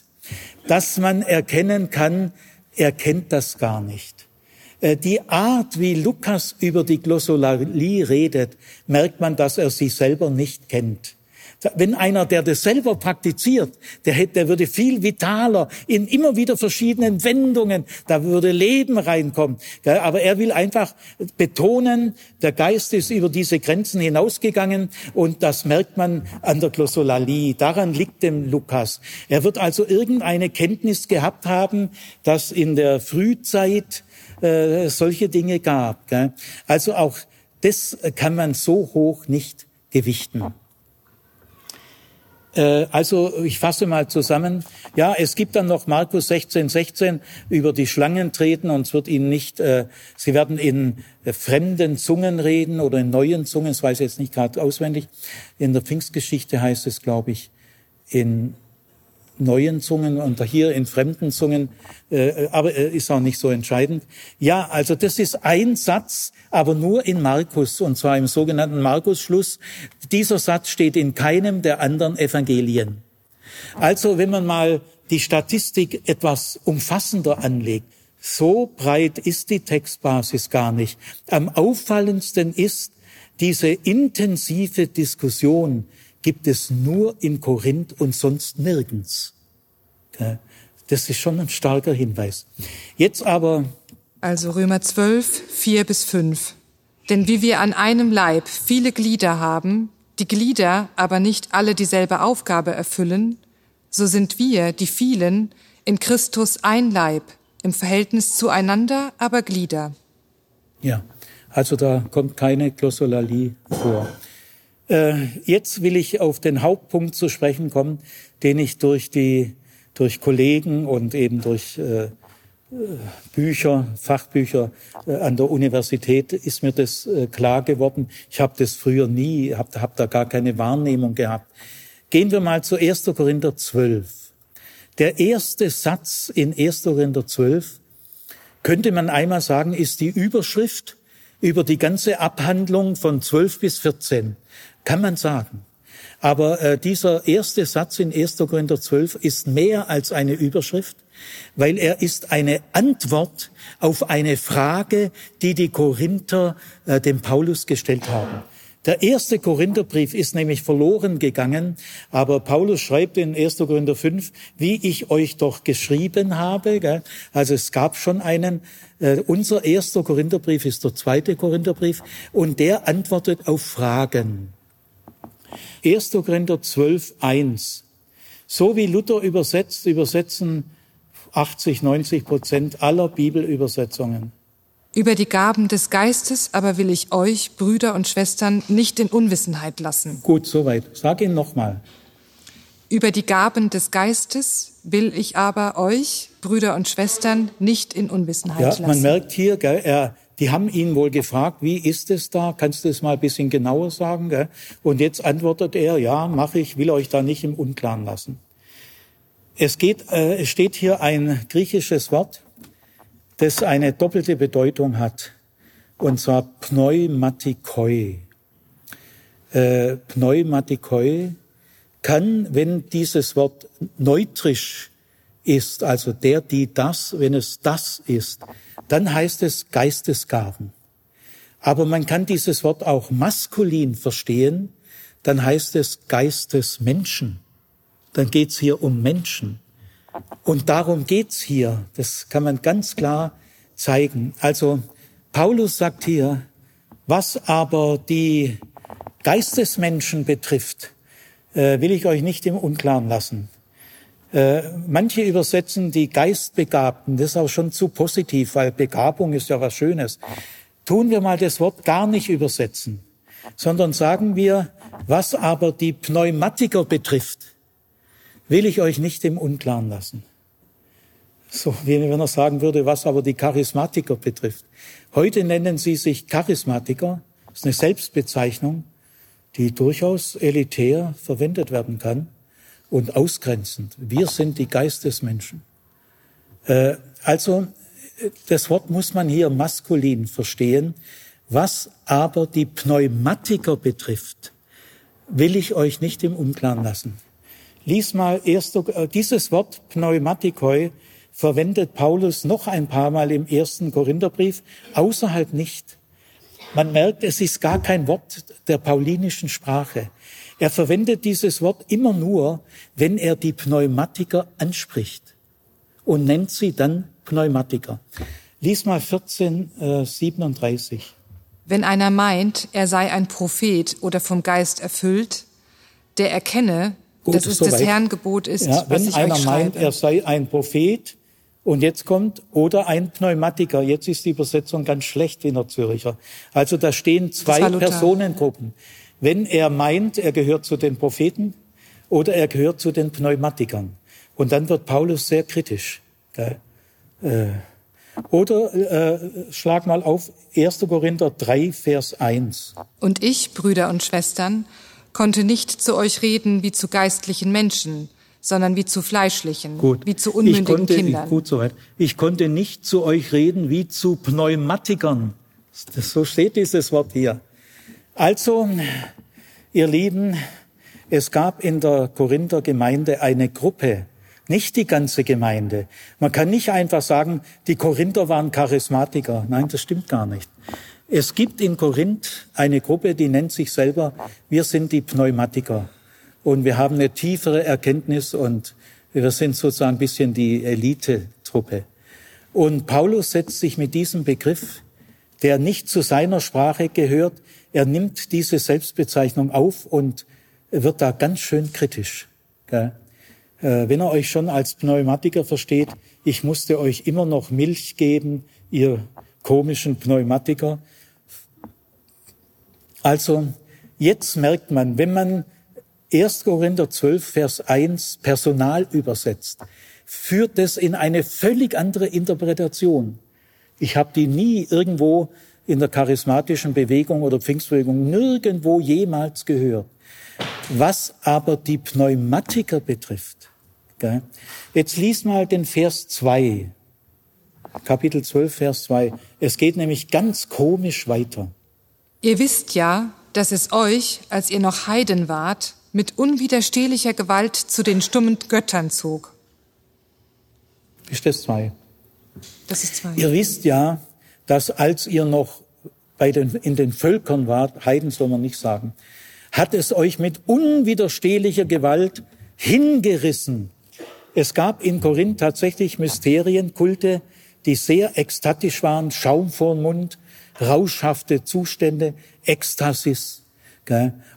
Speaker 1: dass man erkennen kann, er kennt das gar nicht. Äh, die Art, wie Lukas über die Glossolalie redet, merkt man, dass er sie selber nicht kennt. Wenn einer, der das selber praktiziert, der, hätte, der würde viel vitaler in immer wieder verschiedenen Wendungen, da würde Leben reinkommen. Aber er will einfach betonen, der Geist ist über diese Grenzen hinausgegangen und das merkt man an der Glossolalie. Daran liegt dem Lukas. Er wird also irgendeine Kenntnis gehabt haben, dass in der Frühzeit äh, solche Dinge gab. Gell? Also auch das kann man so hoch nicht gewichten. Äh, also ich fasse mal zusammen. Ja, es gibt dann noch Markus 16, 16 über die Schlangen treten und es wird ihnen nicht, äh, sie werden in äh, fremden Zungen reden oder in neuen Zungen, das weiß ich jetzt nicht gerade auswendig. In der Pfingstgeschichte heißt es, glaube ich, in neuen Zungen und hier in fremden Zungen, äh, aber äh, ist auch nicht so entscheidend. Ja, also das ist ein Satz, aber nur in Markus und zwar im sogenannten Markus-Schluss. Dieser Satz steht in keinem der anderen Evangelien. Also wenn man mal die Statistik etwas umfassender anlegt, so breit ist die Textbasis gar nicht. Am auffallendsten ist diese intensive Diskussion gibt es nur in Korinth und sonst nirgends. Das ist schon ein starker Hinweis. Jetzt aber.
Speaker 2: Also Römer 12, 4 bis 5. Denn wie wir an einem Leib viele Glieder haben, die Glieder aber nicht alle dieselbe Aufgabe erfüllen, so sind wir, die vielen, in Christus ein Leib, im Verhältnis zueinander aber Glieder.
Speaker 1: Ja, also da kommt keine Glossolalie vor. Äh, jetzt will ich auf den Hauptpunkt zu sprechen kommen, den ich durch die durch Kollegen und eben durch äh, Bücher, Fachbücher äh, an der Universität ist mir das äh, klar geworden. Ich habe das früher nie, habe hab da gar keine Wahrnehmung gehabt. Gehen wir mal zu 1. Korinther 12. Der erste Satz in 1. Korinther 12 könnte man einmal sagen, ist die Überschrift über die ganze Abhandlung von 12 bis 14. Kann man sagen. Aber äh, dieser erste Satz in 1. Korinther 12 ist mehr als eine Überschrift, weil er ist eine Antwort auf eine Frage, die die Korinther äh, dem Paulus gestellt haben. Der erste Korintherbrief ist nämlich verloren gegangen, aber Paulus schreibt in 1. Korinther 5, wie ich euch doch geschrieben habe. Gell? Also es gab schon einen. Äh, unser erster Korintherbrief ist der zweite Korintherbrief und der antwortet auf Fragen. 1. Korinther 12, 1. So wie Luther übersetzt, übersetzen 80, 90 Prozent aller Bibelübersetzungen.
Speaker 2: Über die Gaben des Geistes aber will ich euch, Brüder und Schwestern, nicht in Unwissenheit lassen.
Speaker 1: Gut, soweit. Sag ihn nochmal.
Speaker 2: Über die Gaben des Geistes will ich aber euch, Brüder und Schwestern, nicht in Unwissenheit ja, lassen.
Speaker 1: Man merkt hier, er, die haben ihn wohl gefragt, wie ist es da? Kannst du es mal ein bisschen genauer sagen? Gell? Und jetzt antwortet er, ja, mache ich, will euch da nicht im Unklaren lassen. Es geht, äh, es steht hier ein griechisches Wort, das eine doppelte Bedeutung hat, und zwar Pneumatikoi. Äh, Pneumatikoi kann, wenn dieses Wort neutrisch ist, also der, die das, wenn es das ist, dann heißt es Geistesgaben. Aber man kann dieses Wort auch maskulin verstehen, dann heißt es Geistesmenschen. Dann geht's hier um Menschen. Und darum geht's hier. Das kann man ganz klar zeigen. Also Paulus sagt hier, was aber die Geistesmenschen betrifft, äh, will ich euch nicht im Unklaren lassen. Äh, manche übersetzen die Geistbegabten, das ist auch schon zu positiv, weil Begabung ist ja was Schönes. Tun wir mal das Wort gar nicht übersetzen, sondern sagen wir, was aber die Pneumatiker betrifft, will ich euch nicht im Unklaren lassen. So wie wenn er sagen würde, was aber die Charismatiker betrifft. Heute nennen sie sich Charismatiker, das ist eine Selbstbezeichnung, die durchaus elitär verwendet werden kann und ausgrenzend. Wir sind die Geistesmenschen. Äh, also das Wort muss man hier maskulin verstehen. Was aber die Pneumatiker betrifft, will ich euch nicht im Unklaren lassen. Lies mal erst, äh, dieses Wort Pneumatikoi verwendet Paulus noch ein paar Mal im ersten Korintherbrief, außerhalb nicht. Man merkt, es ist gar kein Wort der paulinischen Sprache. Er verwendet dieses Wort immer nur, wenn er die Pneumatiker anspricht und nennt sie dann Pneumatiker. Lies mal 14, äh, 37.
Speaker 2: Wenn einer meint, er sei ein Prophet oder vom Geist erfüllt, der erkenne, Gut, dass es so des Herrn Gebot ist,
Speaker 1: ja, wenn einer meint, er sei ein Prophet und jetzt kommt, oder ein Pneumatiker. Jetzt ist die Übersetzung ganz schlecht in der Züricher. Also da stehen zwei Personengruppen. Wenn er meint, er gehört zu den Propheten oder er gehört zu den Pneumatikern. Und dann wird Paulus sehr kritisch. Äh, oder äh, schlag mal auf 1. Korinther 3, Vers 1.
Speaker 2: Und ich, Brüder und Schwestern, konnte nicht zu euch reden wie zu geistlichen Menschen, sondern wie zu fleischlichen,
Speaker 1: gut.
Speaker 2: wie zu unmündigen
Speaker 1: ich konnte,
Speaker 2: Kindern.
Speaker 1: Gut soweit. Ich konnte nicht zu euch reden wie zu Pneumatikern. Das, so steht dieses Wort hier. Also, ihr Lieben, es gab in der Korinther Gemeinde eine Gruppe, nicht die ganze Gemeinde. Man kann nicht einfach sagen, die Korinther waren Charismatiker. Nein, das stimmt gar nicht. Es gibt in Korinth eine Gruppe, die nennt sich selber, wir sind die Pneumatiker und wir haben eine tiefere Erkenntnis und wir sind sozusagen ein bisschen die Elite-Truppe. Und Paulus setzt sich mit diesem Begriff, der nicht zu seiner Sprache gehört, er nimmt diese Selbstbezeichnung auf und wird da ganz schön kritisch. Äh, wenn er euch schon als Pneumatiker versteht, ich musste euch immer noch Milch geben, ihr komischen Pneumatiker. Also jetzt merkt man, wenn man 1. Korinther 12, Vers 1 Personal übersetzt, führt das in eine völlig andere Interpretation. Ich habe die nie irgendwo in der charismatischen Bewegung oder Pfingstbewegung nirgendwo jemals gehört. Was aber die Pneumatiker betrifft, gell, jetzt lies mal den Vers 2, Kapitel 12, Vers 2. Es geht nämlich ganz komisch weiter.
Speaker 2: Ihr wisst ja, dass es euch, als ihr noch Heiden wart, mit unwiderstehlicher Gewalt zu den stummen Göttern zog.
Speaker 1: Ist das zwei?
Speaker 2: Das ist zwei.
Speaker 1: Ihr wisst ja, dass als ihr noch bei den, in den Völkern wart, Heiden soll man nicht sagen, hat es euch mit unwiderstehlicher Gewalt hingerissen. Es gab in Korinth tatsächlich Mysterienkulte, die sehr ekstatisch waren, Schaum vor den Mund, rauschhafte Zustände, Ekstasis.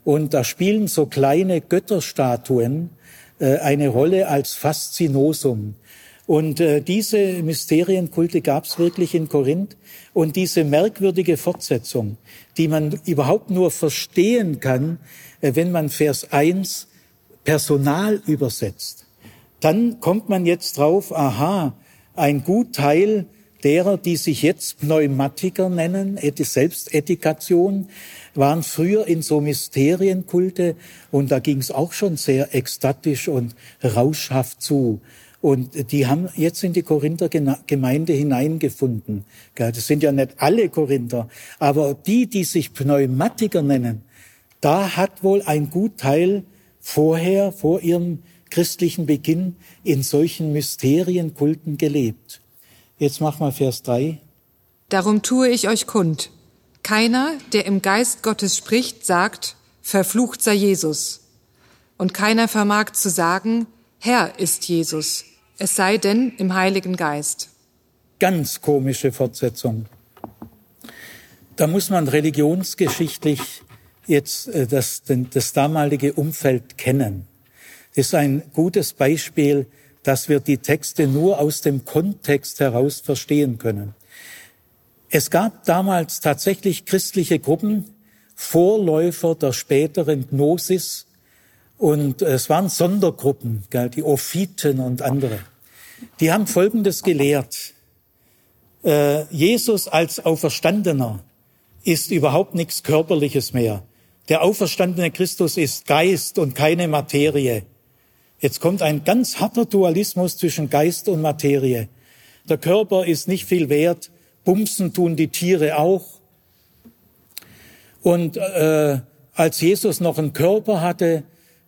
Speaker 1: Und da spielen so kleine Götterstatuen äh, eine Rolle als Faszinosum. Und äh, diese Mysterienkulte gab es wirklich in Korinth. Und diese merkwürdige Fortsetzung, die man überhaupt nur verstehen kann, äh, wenn man Vers 1 Personal übersetzt. Dann kommt man jetzt drauf, aha, ein Gutteil derer, die sich jetzt Pneumatiker nennen, Selbstetikation, waren früher in so Mysterienkulte und da ging es auch schon sehr ekstatisch und rauschhaft zu. Und die haben jetzt in die Korinther Gemeinde hineingefunden. Das sind ja nicht alle Korinther, aber die, die sich Pneumatiker nennen, da hat wohl ein Gutteil vorher, vor ihrem christlichen Beginn in solchen Mysterienkulten gelebt. Jetzt mach mal Vers 3.
Speaker 2: Darum tue ich euch kund. Keiner, der im Geist Gottes spricht, sagt, verflucht sei Jesus. Und keiner vermag zu sagen, Herr ist Jesus, es sei denn im Heiligen Geist.
Speaker 1: Ganz komische Fortsetzung. Da muss man religionsgeschichtlich jetzt äh, das, das damalige Umfeld kennen. Das ist ein gutes Beispiel, dass wir die Texte nur aus dem Kontext heraus verstehen können. Es gab damals tatsächlich christliche Gruppen, Vorläufer der späteren Gnosis, und es waren Sondergruppen, die Ophiten und andere. Die haben Folgendes gelehrt. Äh, Jesus als Auferstandener ist überhaupt nichts Körperliches mehr. Der auferstandene Christus ist Geist und keine Materie. Jetzt kommt ein ganz harter Dualismus zwischen Geist und Materie. Der Körper ist nicht viel wert, bumsen tun die Tiere auch. Und äh, als Jesus noch einen Körper hatte,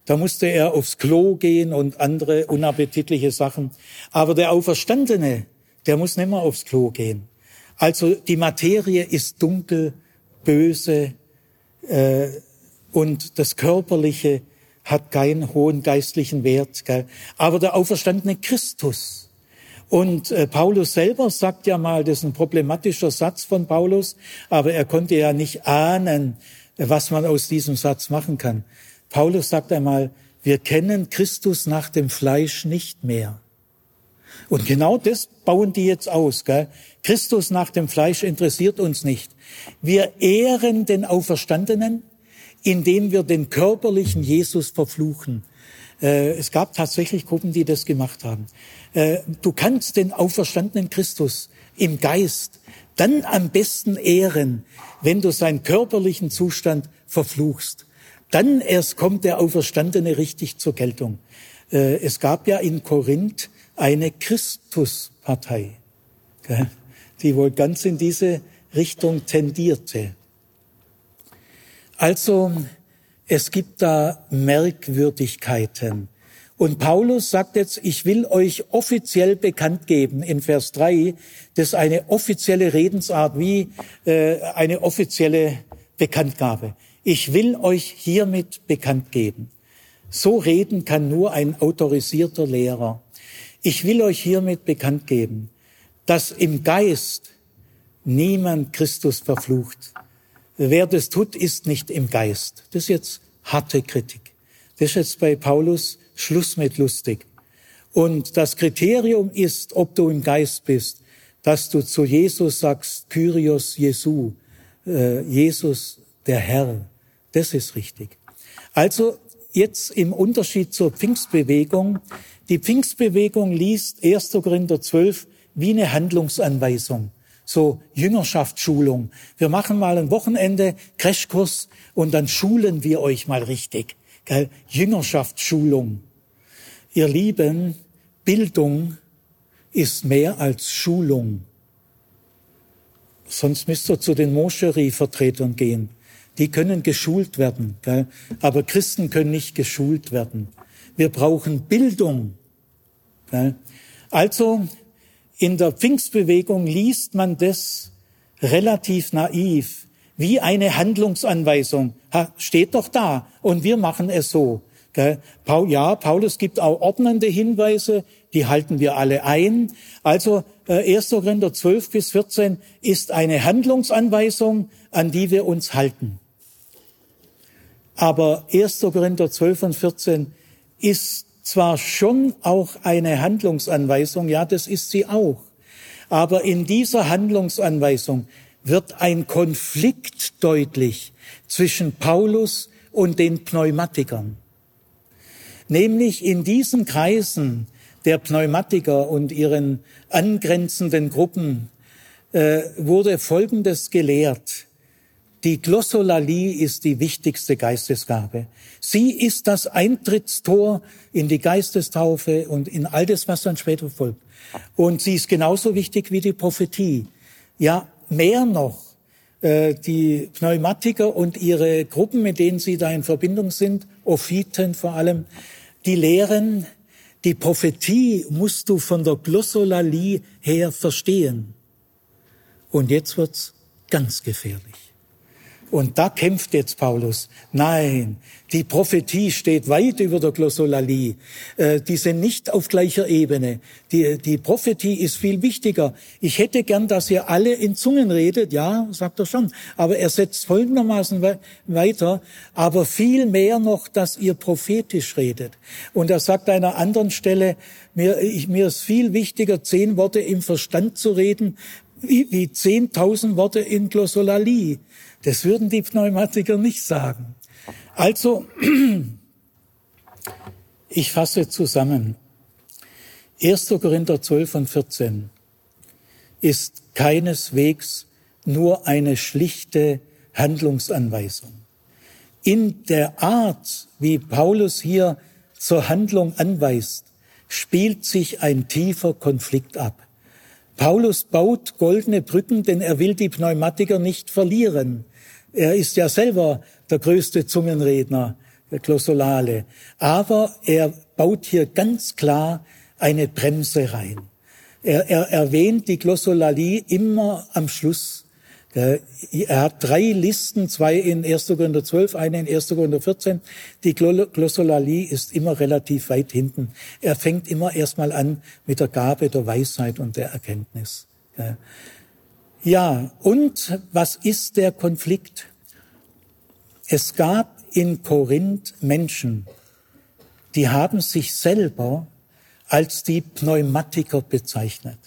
Speaker 1: da musste er aufs Klo gehen und andere unappetitliche Sachen. Aber der Auferstandene, der muss nicht mehr aufs Klo gehen. Also die Materie ist dunkel, böse äh, und das Körperliche hat keinen hohen geistlichen Wert. Gell? Aber der auferstandene Christus. Und äh, Paulus selber sagt ja mal, das ist ein problematischer Satz von Paulus, aber er konnte ja nicht ahnen, was man aus diesem Satz machen kann. Paulus sagt einmal, wir kennen Christus nach dem Fleisch nicht mehr. Und genau das bauen die jetzt aus. Gell? Christus nach dem Fleisch interessiert uns nicht. Wir ehren den Auferstandenen, indem wir den körperlichen Jesus verfluchen. Äh, es gab tatsächlich Gruppen, die das gemacht haben. Äh, du kannst den auferstandenen Christus im Geist dann am besten ehren, wenn du seinen körperlichen Zustand verfluchst. Dann erst kommt der Auferstandene richtig zur Geltung. Äh, es gab ja in Korinth eine Christuspartei, die wohl ganz in diese Richtung tendierte. Also es gibt da Merkwürdigkeiten. Und Paulus sagt jetzt, ich will euch offiziell bekannt geben in Vers 3, das ist eine offizielle Redensart wie äh, eine offizielle Bekanntgabe. Ich will euch hiermit bekannt geben. So reden kann nur ein autorisierter Lehrer. Ich will euch hiermit bekannt geben, dass im Geist niemand Christus verflucht. Wer das tut, ist nicht im Geist. Das ist jetzt harte Kritik. Das ist jetzt bei Paulus Schluss mit lustig. Und das Kriterium ist, ob du im Geist bist, dass du zu Jesus sagst, Kyrios Jesu, äh, Jesus der Herr. Das ist richtig. Also jetzt im Unterschied zur Pfingstbewegung. Die Pfingstbewegung liest 1. Korinther 12 wie eine Handlungsanweisung so Jüngerschaftsschulung. Wir machen mal ein Wochenende Crashkurs und dann schulen wir euch mal richtig. Gell? Jüngerschaftsschulung. Ihr Lieben, Bildung ist mehr als Schulung. Sonst müsst ihr zu den Moscherie-Vertretern gehen. Die können geschult werden, gell? aber Christen können nicht geschult werden. Wir brauchen Bildung. Gell? Also in der Pfingstbewegung liest man das relativ naiv, wie eine Handlungsanweisung. Ha, steht doch da und wir machen es so. Ja, Paulus gibt auch ordnende Hinweise, die halten wir alle ein. Also 1. Äh, Korinther 12 bis 14 ist eine Handlungsanweisung, an die wir uns halten. Aber 1. Korinther 12 und 14 ist zwar schon auch eine Handlungsanweisung, ja, das ist sie auch, aber in dieser Handlungsanweisung wird ein Konflikt deutlich zwischen Paulus und den Pneumatikern. Nämlich in diesen Kreisen der Pneumatiker und ihren angrenzenden Gruppen äh, wurde Folgendes gelehrt. Die Glossolalie ist die wichtigste Geistesgabe. Sie ist das Eintrittstor in die Geistestaufe und in all das, was dann später folgt. Und sie ist genauso wichtig wie die Prophetie. Ja, mehr noch. Äh, die Pneumatiker und ihre Gruppen, mit denen sie da in Verbindung sind, Ophiten vor allem, die lehren, die Prophetie musst du von der Glossolalie her verstehen. Und jetzt wird's ganz gefährlich. Und da kämpft jetzt Paulus. Nein, die Prophetie steht weit über der Glossolalie. Äh, die sind nicht auf gleicher Ebene. Die, die Prophetie ist viel wichtiger. Ich hätte gern, dass ihr alle in Zungen redet. Ja, sagt er schon. Aber er setzt folgendermaßen weiter. Aber viel mehr noch, dass ihr prophetisch redet. Und er sagt an einer anderen Stelle, mir, ich, mir ist viel wichtiger, zehn Worte im Verstand zu reden, wie, 10.000 Worte in Glossolalie. Das würden die Pneumatiker nicht sagen. Also, ich fasse zusammen. 1. Korinther 12 und 14 ist keineswegs nur eine schlichte Handlungsanweisung. In der Art, wie Paulus hier zur Handlung anweist, spielt sich ein tiefer Konflikt ab. Paulus baut goldene Brücken, denn er will die Pneumatiker nicht verlieren. Er ist ja selber der größte Zungenredner, der Glossolale. Aber er baut hier ganz klar eine Bremse rein. Er, er erwähnt die Glossolalie immer am Schluss. Er hat drei Listen, zwei in 1. Korinther 12, eine in 1. Korinther 14. Die Glossolalie ist immer relativ weit hinten. Er fängt immer erstmal an mit der Gabe der Weisheit und der Erkenntnis. Ja, und was ist der Konflikt? Es gab in Korinth Menschen, die haben sich selber als die Pneumatiker bezeichnet.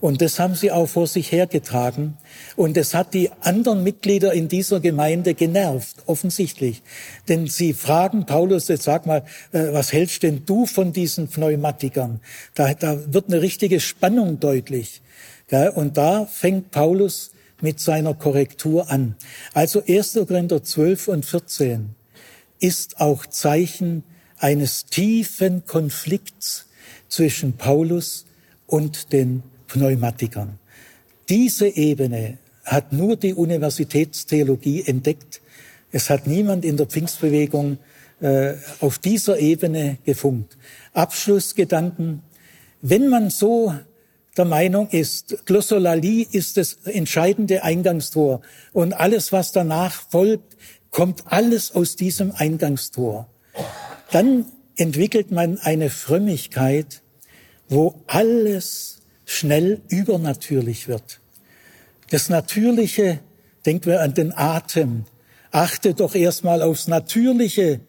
Speaker 1: Und das haben sie auch vor sich hergetragen. Und es hat die anderen Mitglieder in dieser Gemeinde genervt, offensichtlich. Denn sie fragen Paulus, jetzt sag mal, äh, was hältst denn du von diesen Pneumatikern? Da, da wird eine richtige Spannung deutlich. Und da fängt Paulus mit seiner Korrektur an. Also 1. Korinther 12 und 14 ist auch Zeichen eines tiefen Konflikts zwischen Paulus und den Pneumatikern. Diese Ebene hat nur die Universitätstheologie entdeckt. Es hat niemand in der Pfingstbewegung äh, auf dieser Ebene gefunkt. Abschlussgedanken. Wenn man so der Meinung ist, Glossolalie ist das entscheidende Eingangstor und alles, was danach folgt, kommt alles aus diesem Eingangstor. Dann entwickelt man eine Frömmigkeit, wo alles schnell übernatürlich wird. Das Natürliche, denken wir an den Atem, achte doch erstmal aufs Natürliche,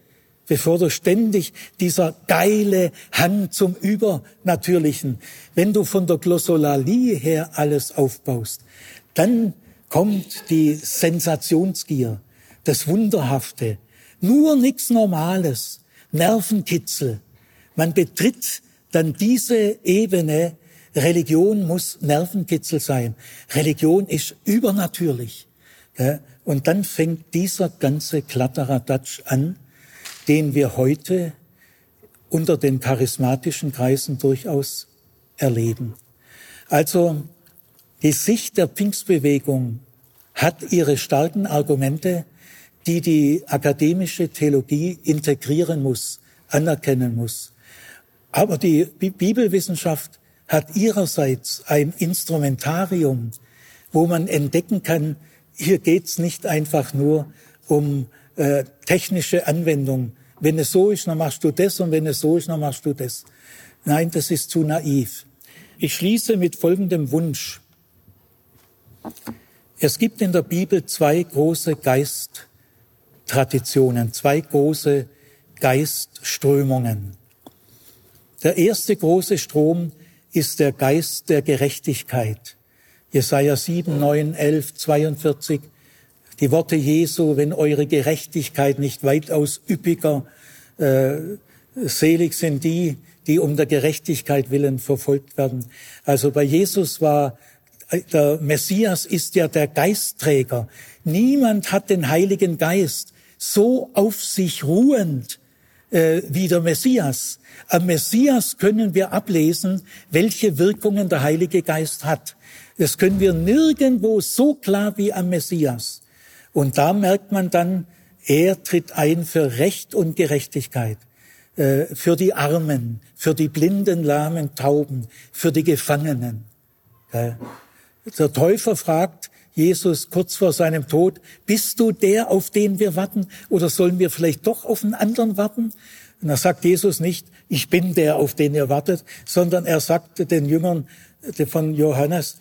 Speaker 1: bevor du ständig dieser geile Hang zum Übernatürlichen, wenn du von der Glossolalie her alles aufbaust, dann kommt die Sensationsgier, das Wunderhafte, nur nichts Normales, Nervenkitzel. Man betritt dann diese Ebene, Religion muss Nervenkitzel sein. Religion ist übernatürlich. Und dann fängt dieser ganze Kladderadatsch an, den wir heute unter den charismatischen Kreisen durchaus erleben. Also die Sicht der Pfingstbewegung hat ihre starken Argumente, die die akademische Theologie integrieren muss, anerkennen muss. Aber die Bibelwissenschaft hat ihrerseits ein Instrumentarium, wo man entdecken kann, hier geht's nicht einfach nur um äh, technische Anwendung, wenn es so ist, dann machst du das und wenn es so ist, dann machst du das. Nein, das ist zu naiv. Ich schließe mit folgendem Wunsch. Es gibt in der Bibel zwei große Geisttraditionen, zwei große Geistströmungen. Der erste große Strom ist der Geist der Gerechtigkeit. Jesaja 7, 9, 11, 42 die Worte Jesu, wenn eure Gerechtigkeit nicht weitaus üppiger, äh, selig sind die, die um der Gerechtigkeit willen verfolgt werden. Also bei Jesus war der Messias ist ja der Geistträger. Niemand hat den Heiligen Geist so auf sich ruhend äh, wie der Messias. Am Messias können wir ablesen, welche Wirkungen der Heilige Geist hat. Das können wir nirgendwo so klar wie am Messias. Und da merkt man dann, er tritt ein für Recht und Gerechtigkeit. äh, für die Armen, für die blinden, lahmen, tauben, für die Gefangenen. Der Täufer fragt Jesus kurz vor seinem Tod, bist du der, auf den wir warten, oder sollen wir vielleicht doch auf einen anderen warten? Und da sagt Jesus nicht, ich bin der, auf den ihr wartet, sondern er sagte den Jüngern von Johannes,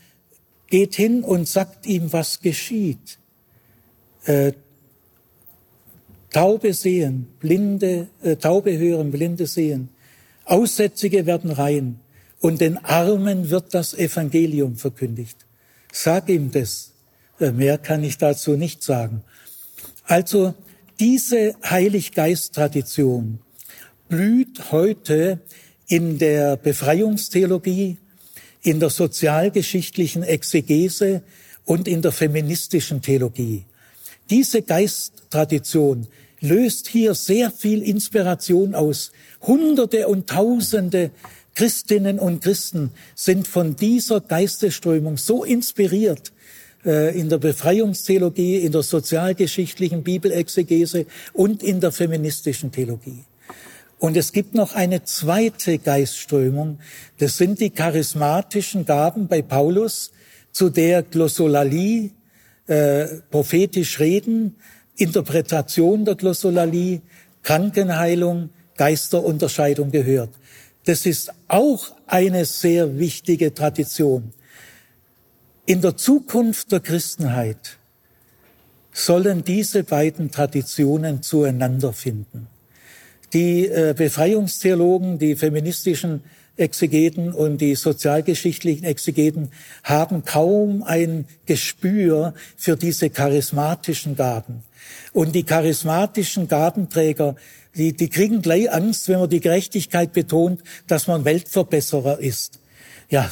Speaker 1: geht hin und sagt ihm, was geschieht. Äh, Taube sehen, Blinde, äh, Taube hören, Blinde sehen. Aussätzige werden rein und den Armen wird das Evangelium verkündigt. Sag ihm das. Äh, mehr kann ich dazu nicht sagen. Also diese Heiliggeist-Tradition blüht heute in der Befreiungstheologie, in der sozialgeschichtlichen Exegese und in der feministischen Theologie. Diese Geisttradition löst hier sehr viel Inspiration aus. Hunderte und Tausende Christinnen und Christen sind von dieser Geistesströmung so inspiriert äh, in der Befreiungstheologie, in der sozialgeschichtlichen Bibelexegese und in der feministischen Theologie. Und es gibt noch eine zweite Geistströmung. Das sind die charismatischen Gaben bei Paulus, zu der Glossolalie, äh, prophetisch reden, Interpretation der Glossolalie, Krankenheilung, Geisterunterscheidung gehört. Das ist auch eine sehr wichtige Tradition. In der Zukunft der Christenheit sollen diese beiden Traditionen zueinander finden. Die äh, Befreiungstheologen, die feministischen Exegeten und die sozialgeschichtlichen Exegeten haben kaum ein Gespür für diese charismatischen Gaben. Und die charismatischen Gabenträger, die, die kriegen gleich Angst, wenn man die Gerechtigkeit betont, dass man Weltverbesserer ist. Ja,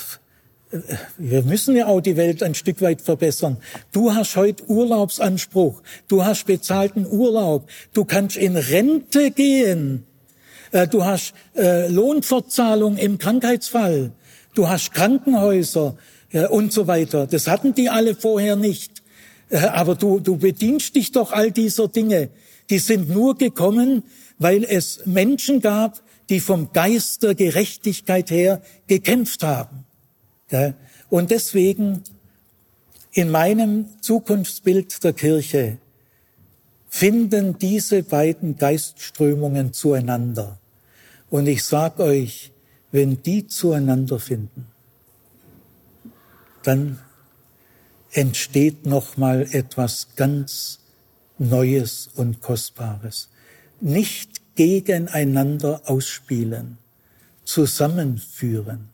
Speaker 1: wir müssen ja auch die Welt ein Stück weit verbessern. Du hast heute Urlaubsanspruch. Du hast bezahlten Urlaub. Du kannst in Rente gehen. Äh, du hast äh, Lohnfortzahlung im Krankheitsfall. Du hast Krankenhäuser und so weiter. Das hatten die alle vorher nicht. Äh, aber du, du bedienst dich doch all dieser Dinge. Die sind nur gekommen, weil es Menschen gab, die vom Geist der Gerechtigkeit her gekämpft haben. Und deswegen in meinem Zukunftsbild der Kirche finden diese beiden Geistströmungen zueinander. Und ich sag euch, wenn die zueinander finden, dann entsteht noch mal etwas ganz Neues und Kostbares. Nicht gegeneinander ausspielen, zusammenführen